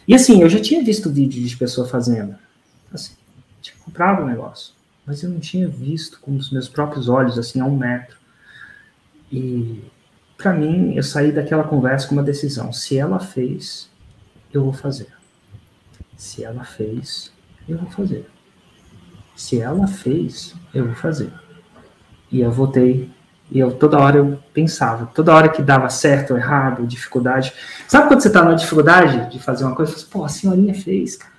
E assim, eu já tinha visto vídeo de pessoa fazendo. Assim, tinha comprado o um negócio. Mas eu não tinha visto com os meus próprios olhos, assim, a um metro. E para mim, eu saí daquela conversa com uma decisão. Se ela fez, eu vou fazer. Se ela fez, eu vou fazer. Se ela fez, eu vou fazer. E eu votei. E eu toda hora eu pensava, toda hora que dava certo ou errado, dificuldade. Sabe quando você tá na dificuldade de fazer uma coisa, você fala, pô, a senhorinha fez, cara.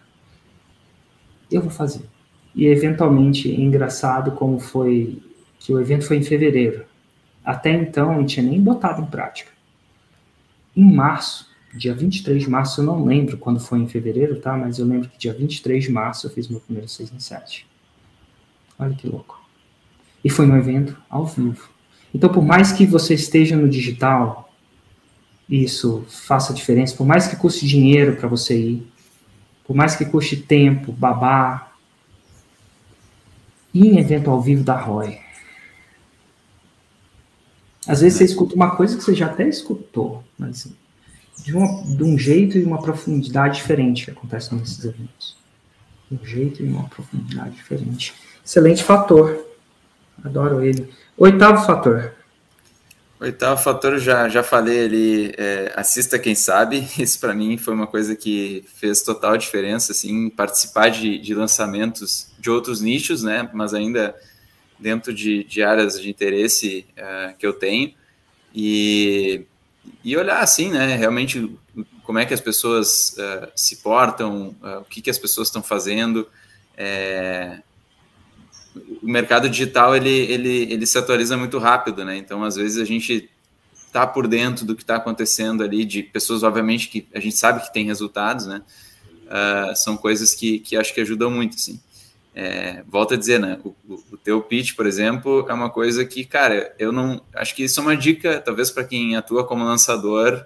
eu vou fazer. E eventualmente, é engraçado como foi que o evento foi em fevereiro. Até então, não tinha nem botado em prática. Em março, dia 23 de março, eu não lembro quando foi em fevereiro, tá? Mas eu lembro que dia 23 de março eu fiz meu primeiro 6 em 7. Olha que louco. E foi no evento ao vivo. Então, por mais que você esteja no digital, isso faça diferença, por mais que custe dinheiro para você ir, por mais que custe tempo, babá, ir em evento ao vivo da ROI. Às vezes você escuta uma coisa que você já até escutou, mas de, uma, de um jeito e uma profundidade diferente que acontece nesses eventos. De um jeito e uma profundidade diferente. Excelente fator. Adoro ele. Oitavo fator. Oitavo fator, já, já falei ali, é, assista quem sabe. Isso para mim foi uma coisa que fez total diferença, assim, participar de, de lançamentos de outros nichos, né? Mas ainda dentro de, de áreas de interesse uh, que eu tenho. E, e olhar assim, né? Realmente como é que as pessoas uh, se portam, uh, o que, que as pessoas estão fazendo. É, o mercado digital ele, ele, ele se atualiza muito rápido, né? Então, às vezes, a gente está por dentro do que está acontecendo ali, de pessoas, obviamente, que a gente sabe que tem resultados, né? Uh, são coisas que, que acho que ajudam muito, assim. É, volto a dizer, né? O, o, o, teu pitch, por exemplo, é uma coisa que, cara, eu não. Acho que isso é uma dica, talvez para quem atua como lançador,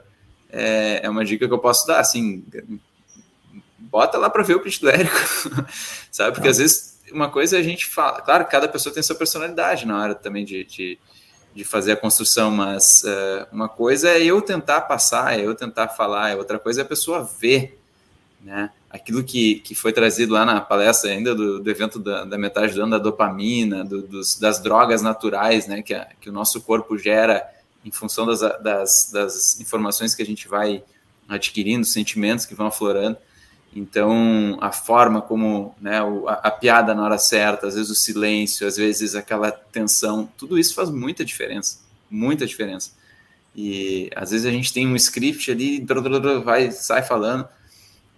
é, é uma dica que eu posso dar, assim. Bota lá para ver o pitch do Érico, sabe? Porque às vezes uma coisa é a gente fala, claro, cada pessoa tem sua personalidade na hora também de, de, de fazer a construção, mas uh, uma coisa é eu tentar passar, é eu tentar falar, é outra coisa é a pessoa ver, né? Aquilo que, que foi trazido lá na palestra ainda do, do evento da, da metade do ano, da dopamina, do, dos, das drogas naturais, né? Que, a, que o nosso corpo gera em função das, das, das informações que a gente vai adquirindo, sentimentos que vão aflorando. Então, a forma como né, a, a, piada na hora certa, às vezes o silêncio, às vezes aquela tensão, tudo isso faz muita diferença, muita diferença. E às vezes a gente tem um script ali, vai, sai falando,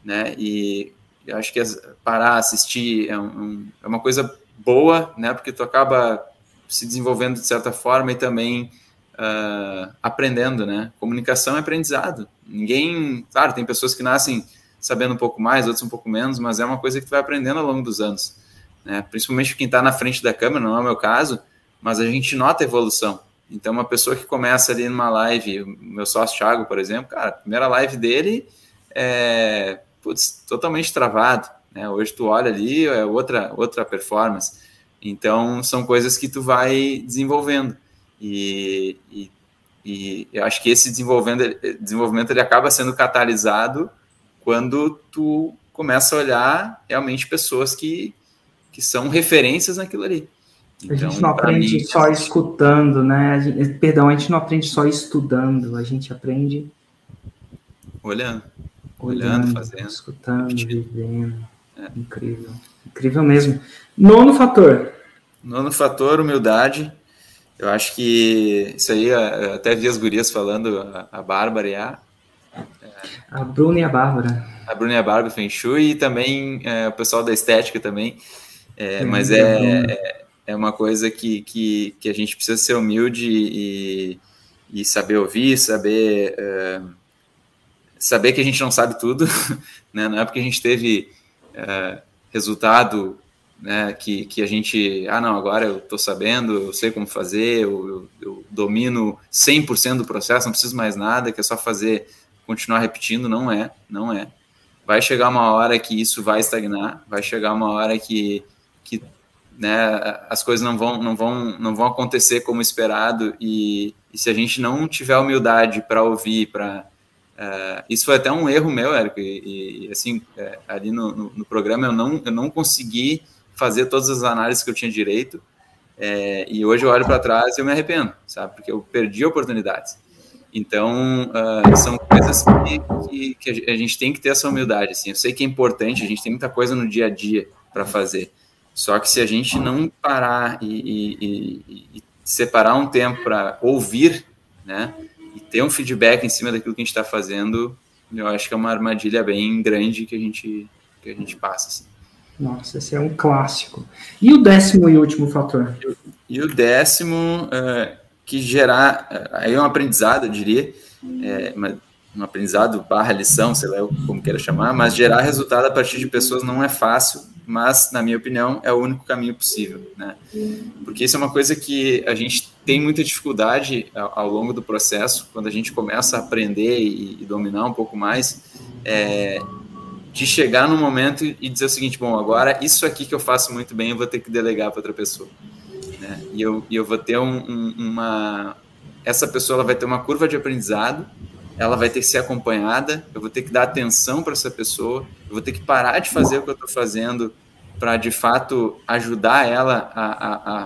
né? E eu acho que parar, assistir é, um, é uma coisa boa, né? Porque tu acaba se desenvolvendo de certa forma e também uh, aprendendo, né? Comunicação é aprendizado. Ninguém, claro, tem pessoas que nascem sabendo um pouco mais, outros um pouco menos, mas é uma coisa que tu vai aprendendo ao longo dos anos. Né? Principalmente quem está na frente da câmera, não é o meu caso, mas a gente nota a evolução. Então, uma pessoa que começa ali numa live, meu sócio Thiago, por exemplo, cara, a primeira live dele é putz, totalmente travado. Né? Hoje tu olha ali, é outra, outra performance. Então, são coisas que tu vai desenvolvendo. E, e, e eu acho que esse desenvolvimento, desenvolvimento ele acaba sendo catalisado quando tu começa a olhar realmente pessoas que, que são referências naquilo ali. Então, a gente então, não aprende mim, só escutando, né? A gente, perdão, a gente não aprende só estudando, a gente aprende olhando, olhando, olhando fazendo, escutando, repetindo. vivendo. É. Incrível, incrível mesmo. Nono fator. Nono fator, humildade. Eu acho que isso aí, até vi as gurias falando, a Bárbara e a, a Bruna e a Bárbara. A Bruna e a Bárbara Feng Shui e também é, o pessoal da estética também. É, mas é, é, é uma coisa que, que, que a gente precisa ser humilde e, e saber ouvir, saber, é, saber que a gente não sabe tudo, né? não é porque a gente teve é, resultado né, que, que a gente, ah, não, agora eu estou sabendo, eu sei como fazer, eu, eu, eu domino 100% do processo, não preciso mais nada, que é só fazer continuar repetindo, não é, não é. Vai chegar uma hora que isso vai estagnar, vai chegar uma hora que, que né, as coisas não vão, não, vão, não vão acontecer como esperado e, e se a gente não tiver humildade para ouvir, para uh, isso foi até um erro meu, Érico, e, e assim, é, ali no, no, no, programa eu não, eu não consegui fazer todas as análises que eu tinha direito, é, e hoje eu olho para trás e eu me arrependo, sabe, porque eu perdi oportunidades. Então, uh, são coisas que, que, que, a gente tem que ter essa humildade. Assim. Eu sei que é importante, a gente tem muita coisa no dia a dia para fazer. Só que se a gente não parar e, e, e separar um tempo para ouvir, né, e ter um feedback em cima daquilo que a gente está fazendo, eu acho que é uma armadilha bem grande que a gente, que a gente passa. Assim. Nossa, esse é um clássico. E o décimo e último fator? E o décimo, uh, que gerar, uh, aí é um aprendizado, eu diria, é, um aprendizado barra lição, sei lá como queira chamar, mas gerar resultado a partir de pessoas não é fácil, mas, na minha opinião, é o único caminho possível, né? Porque isso é uma coisa que a gente tem muita dificuldade ao, ao longo do processo, quando a gente começa a aprender e, e dominar um pouco mais, é, de chegar no momento e dizer o seguinte, bom, agora isso aqui que eu faço muito bem, eu vou ter que delegar para outra pessoa. Né? E, eu, e eu vou ter um, um, uma... Essa pessoa ela vai ter uma curva de aprendizado, ela vai ter que ser acompanhada, eu vou ter que dar atenção para essa pessoa, eu vou ter que parar de fazer o que eu estou fazendo para, de fato, ajudar ela a,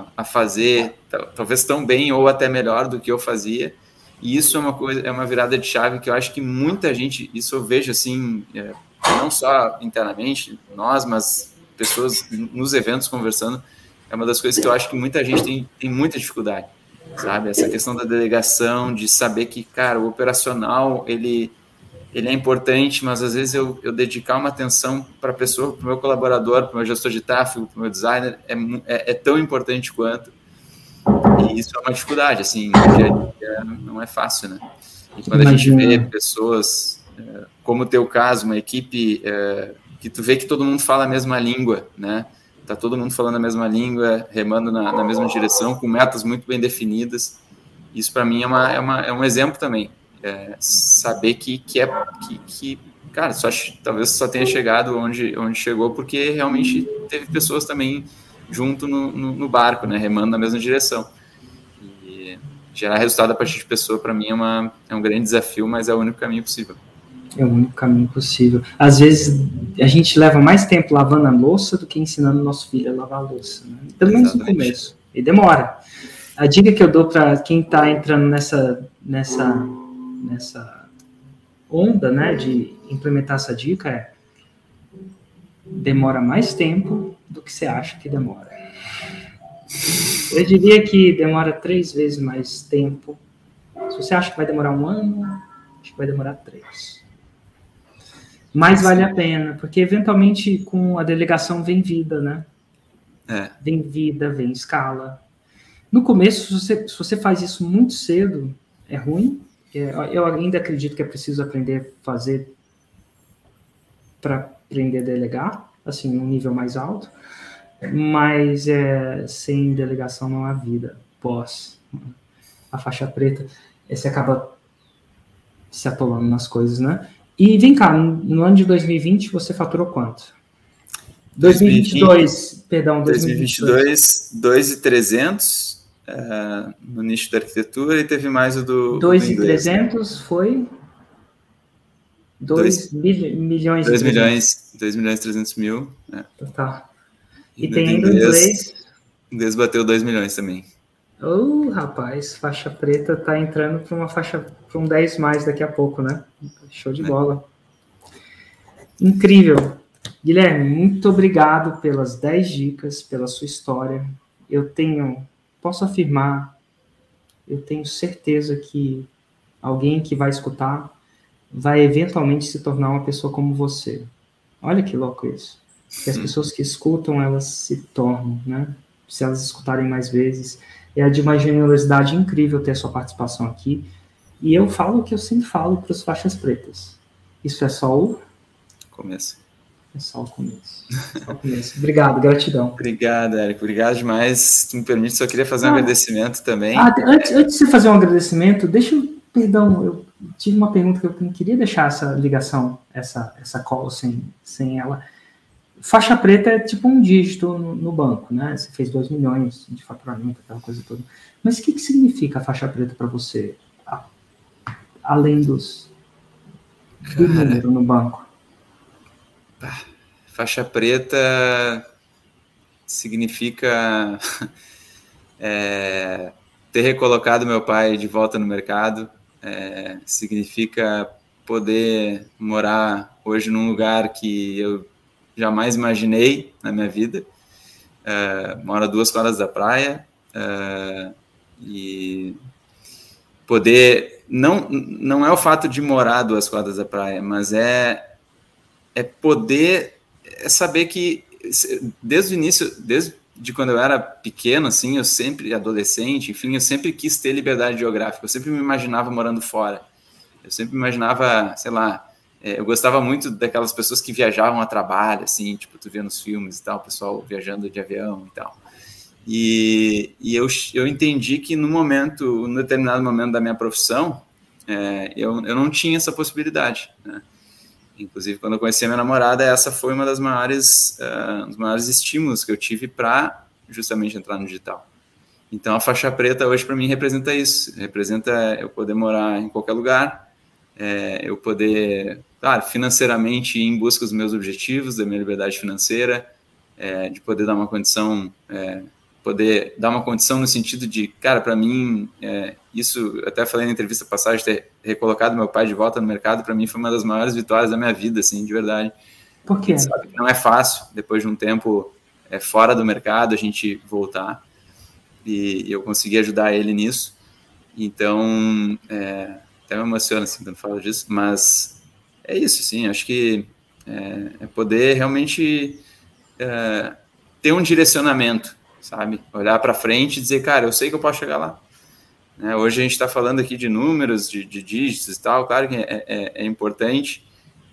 a, a fazer talvez tão bem ou até melhor do que eu fazia. E isso é uma coisa, é uma virada de chave que eu acho que muita gente, isso eu vejo assim, é, não só internamente, nós, mas pessoas nos eventos conversando, é uma das coisas que eu acho que muita gente tem, tem muita dificuldade, sabe? Essa questão da delegação, de saber que, cara, o operacional, ele, ele é importante, mas às vezes eu, eu dedicar uma atenção para a pessoa, para o meu colaborador, para o meu gestor de tráfego, para o meu designer, é, é, é, tão importante quanto. E isso é uma dificuldade, assim, não é fácil, né? E quando a gente vê pessoas como o teu caso, uma equipe é, que tu vê que todo mundo fala a mesma língua, né? Tá todo mundo falando a mesma língua, remando na, na mesma direção, com metas muito bem definidas. Isso para mim é, uma, é, uma, é um exemplo também. É, saber que, que é que, que cara, só, talvez só tenha chegado onde, onde chegou porque realmente teve pessoas também junto no, no, no barco, né, remando na mesma direção. E gerar resultado a partir de pessoa, para mim, é, uma, é um grande desafio, mas é o único caminho possível. É o único caminho possível. Às vezes a gente leva mais tempo lavando a louça do que ensinando nosso filho a lavar a louça. Né? Pelo menos no começo. E demora. A dica que eu dou para quem está entrando nessa, nessa, nessa onda né, de implementar essa dica é demora mais tempo do que você acha que demora. Eu diria que demora três vezes mais tempo. Se você acha que vai demorar um ano, acho que vai demorar três mais vale a pena, porque eventualmente com a delegação vem vida, né? É. Vem vida, vem escala. No começo, se você, se você faz isso muito cedo, é ruim. É, eu ainda acredito que é preciso aprender a fazer para aprender a delegar, assim, num nível mais alto. Mas é, sem delegação não há vida. Pós a faixa preta, você acaba se atolando nas coisas, né? E vem cá, no ano de 2020 você faturou quanto? 2022, 2020, perdão, 2022. 2,300 uh, no nicho da arquitetura e teve mais o do. 2,300 foi? 2 milhões. 2 milhões, 2 milhões e 300 mil. É. Tá. E, e tem ainda inglês. Inglês bateu 2 milhões também. Ô, oh, rapaz, faixa preta tá entrando para uma faixa, para um 10 mais daqui a pouco, né? Show de é. bola. Incrível. Guilherme, muito obrigado pelas 10 dicas, pela sua história. Eu tenho, posso afirmar, eu tenho certeza que alguém que vai escutar vai eventualmente se tornar uma pessoa como você. Olha que louco isso. Que as pessoas que escutam, elas se tornam, né? Se elas escutarem mais vezes é de uma generosidade incrível ter a sua participação aqui. E eu falo o que eu sempre falo para os faixas pretas. Isso é só o começo. É só o começo. Só o começo. Obrigado, gratidão. Obrigado, Érico. Obrigado demais. Se me permite, só queria fazer um ah, agradecimento também. Ah, antes, antes de você fazer um agradecimento, deixa eu. Perdão, eu tive uma pergunta que eu queria deixar essa ligação, essa, essa call sem, sem ela. Faixa preta é tipo um dígito no, no banco, né? Você fez 2 milhões de faturamento, aquela coisa toda. Mas o que, que significa faixa preta para você? Além dos do número no banco. Faixa preta significa é, ter recolocado meu pai de volta no mercado, é, significa poder morar hoje num lugar que eu jamais imaginei na minha vida. Uh, moro a duas quadras da praia uh, e poder não não é o fato de morar duas quadras da praia, mas é é poder é saber que desde o início, desde de quando eu era pequeno, assim, eu sempre, adolescente, enfim, eu sempre quis ter liberdade geográfica, eu sempre me imaginava morando fora. Eu sempre imaginava, sei lá, é, eu gostava muito daquelas pessoas que viajavam a trabalho, assim, tipo, tu vê nos filmes e tal, o pessoal viajando de avião e tal. E, e eu, eu entendi que no momento, no determinado momento da minha profissão, é, eu, eu não tinha essa possibilidade, né? Inclusive, quando eu conheci a minha namorada, essa foi uma das maiores, uh, dos maiores estímulos que eu tive para justamente entrar no digital. Então, a faixa preta hoje para mim representa isso, representa eu poder morar em qualquer lugar, é, eu poder, claro, financeiramente ir em busca dos meus objetivos, da minha liberdade financeira, é, de poder dar uma condição é, poder dar uma condição no sentido de, cara, para mim, é, isso, até falei na entrevista passada, ter recolocado meu pai de volta no mercado, para mim foi uma das maiores vitórias da minha vida, assim, de verdade. Por quê? Sabe que não é fácil, depois de um tempo é, fora do mercado, a gente voltar. E, eu consegui ajudar ele nisso. Então, é, até me emociona, assim, quando falo disso, mas é isso, sim, acho que é, é poder realmente é, ter um direcionamento, sabe? Olhar para frente e dizer, cara, eu sei que eu posso chegar lá. Né? Hoje a gente está falando aqui de números, de, de, dígitos e tal, claro que é, é, é importante,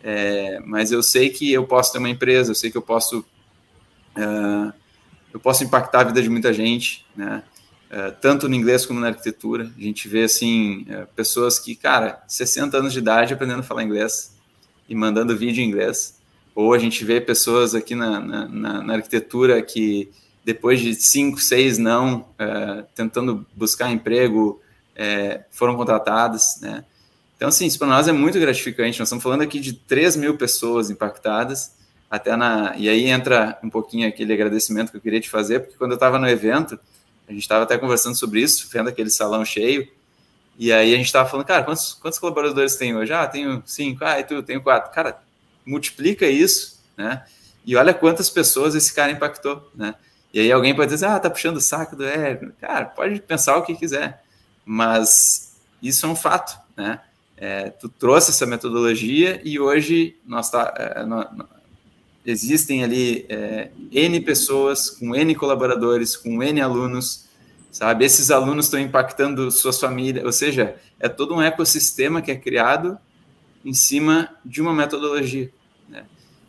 é, mas eu sei que eu posso ter uma empresa, eu sei que eu posso, uh, eu posso impactar a vida de muita gente, né? Uh, tanto no inglês como na arquitetura. A gente vê, assim, uh, pessoas que, cara, 60 anos de idade aprendendo a falar inglês e mandando vídeo em inglês. Ou a gente vê pessoas aqui na, na, na, na arquitetura que depois de cinco, seis não, é, tentando buscar emprego, é, foram contratadas, né? Então, assim, isso para nós é muito gratificante. Nós estamos falando aqui de 3 mil pessoas impactadas, até na. E aí entra um pouquinho aquele agradecimento que eu queria te fazer, porque quando eu estava no evento, a gente estava até conversando sobre isso, vendo aquele salão cheio, e aí a gente estava falando, cara, quantos, quantos colaboradores tem hoje? Ah, tenho cinco, ah, e tu, tenho quatro. Cara, multiplica isso, né? E olha quantas pessoas esse cara impactou, né? E aí alguém pode dizer, ah, tá puxando o saco do Érico. Cara, pode pensar o que quiser, mas isso é um fato, né? É, tu trouxe essa metodologia e hoje nós tá, é, existem ali é, N pessoas, com N colaboradores, com N alunos, sabe? Esses alunos estão impactando suas famílias, ou seja, é todo um ecossistema que é criado em cima de uma metodologia.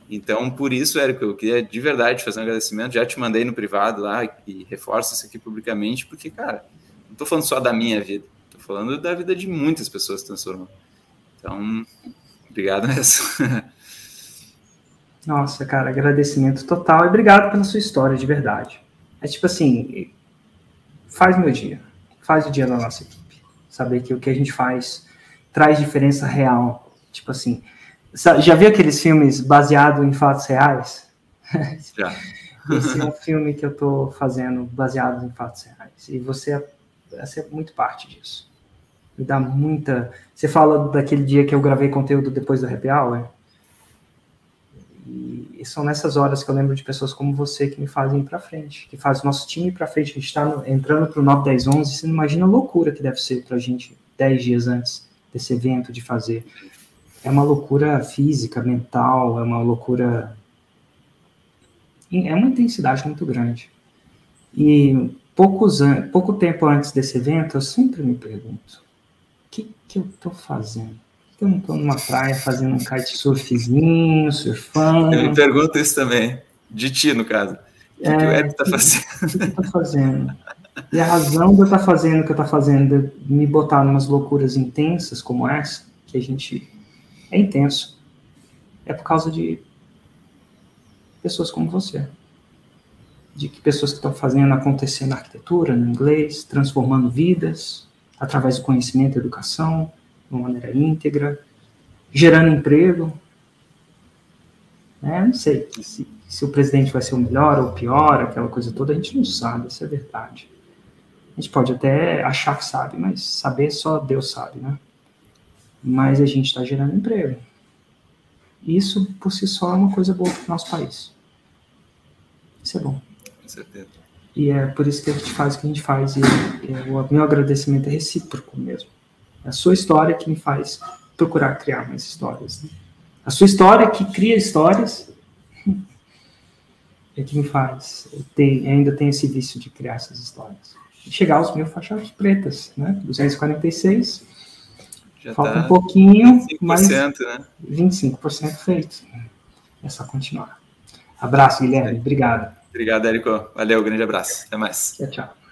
Então, por isso, Érico, eu queria de verdade fazer um agradecimento. Já te mandei no privado lá e reforço isso aqui publicamente, porque, cara, não estou falando só da minha vida, estou falando da vida de muitas pessoas que transformam. Então, obrigado mesmo. Nossa, cara, agradecimento total e obrigado pela sua história, de verdade. É tipo assim, faz meu dia, faz o dia da nossa equipe. Saber que o que a gente faz traz diferença real. Tipo assim, já viu aqueles filmes baseados em fatos reais? Já. Esse é um filme que eu estou fazendo baseado em fatos reais. E você é, você é muito parte disso. Me dá muita. Você fala daquele dia que eu gravei conteúdo depois do happy hour? E, são nessas horas que eu lembro de pessoas como você que me fazem ir para frente, que faz o nosso time ir para frente. A gente está entrando para o 9, 10, 11. Você não imagina a loucura que deve ser para a gente 10 dias antes desse evento de fazer é uma loucura física, mental, é uma loucura. É uma intensidade muito grande. E poucos an... pouco tempo antes desse evento, eu sempre me pergunto: o que, que eu estou fazendo? Estou numa praia fazendo um kitesurfzinho, surfando? Eu me pergunto isso também, de ti, no caso. O que, é, que o Ed está fazendo? O que, eu fazendo? E a razão de eu estar tá fazendo o que eu estou tá fazendo, de me botar em umas loucuras intensas como essa, que a gente é intenso. É por causa de pessoas como você. De que pessoas que estão fazendo acontecer na arquitetura, no inglês, transformando vidas através do conhecimento e educação, de uma maneira íntegra, gerando emprego. É, não sei se, se o presidente vai ser o melhor ou o pior, aquela coisa toda, a gente não sabe, isso é verdade. A gente pode até achar que sabe, mas saber só Deus sabe, né? mas a gente está gerando emprego. Isso, por si só, é uma coisa boa para o nosso país. Isso é bom. Com certeza. E é por isso que a gente faz o que a gente faz. E, e o meu agradecimento é recíproco mesmo. É a sua história que me faz procurar criar mais histórias. Né? A sua história que cria histórias. é que me faz, tem, ainda tem esse vício de criar essas histórias. chegar aos mil faixas pretas, né? 246, Já falta tá um pouquinho, 25%, mas né? 25% feito. É só continuar. Abraço, Guilherme. Obrigado. Obrigado, Érico. Valeu, grande abraço. Até mais. Tchau, tchau.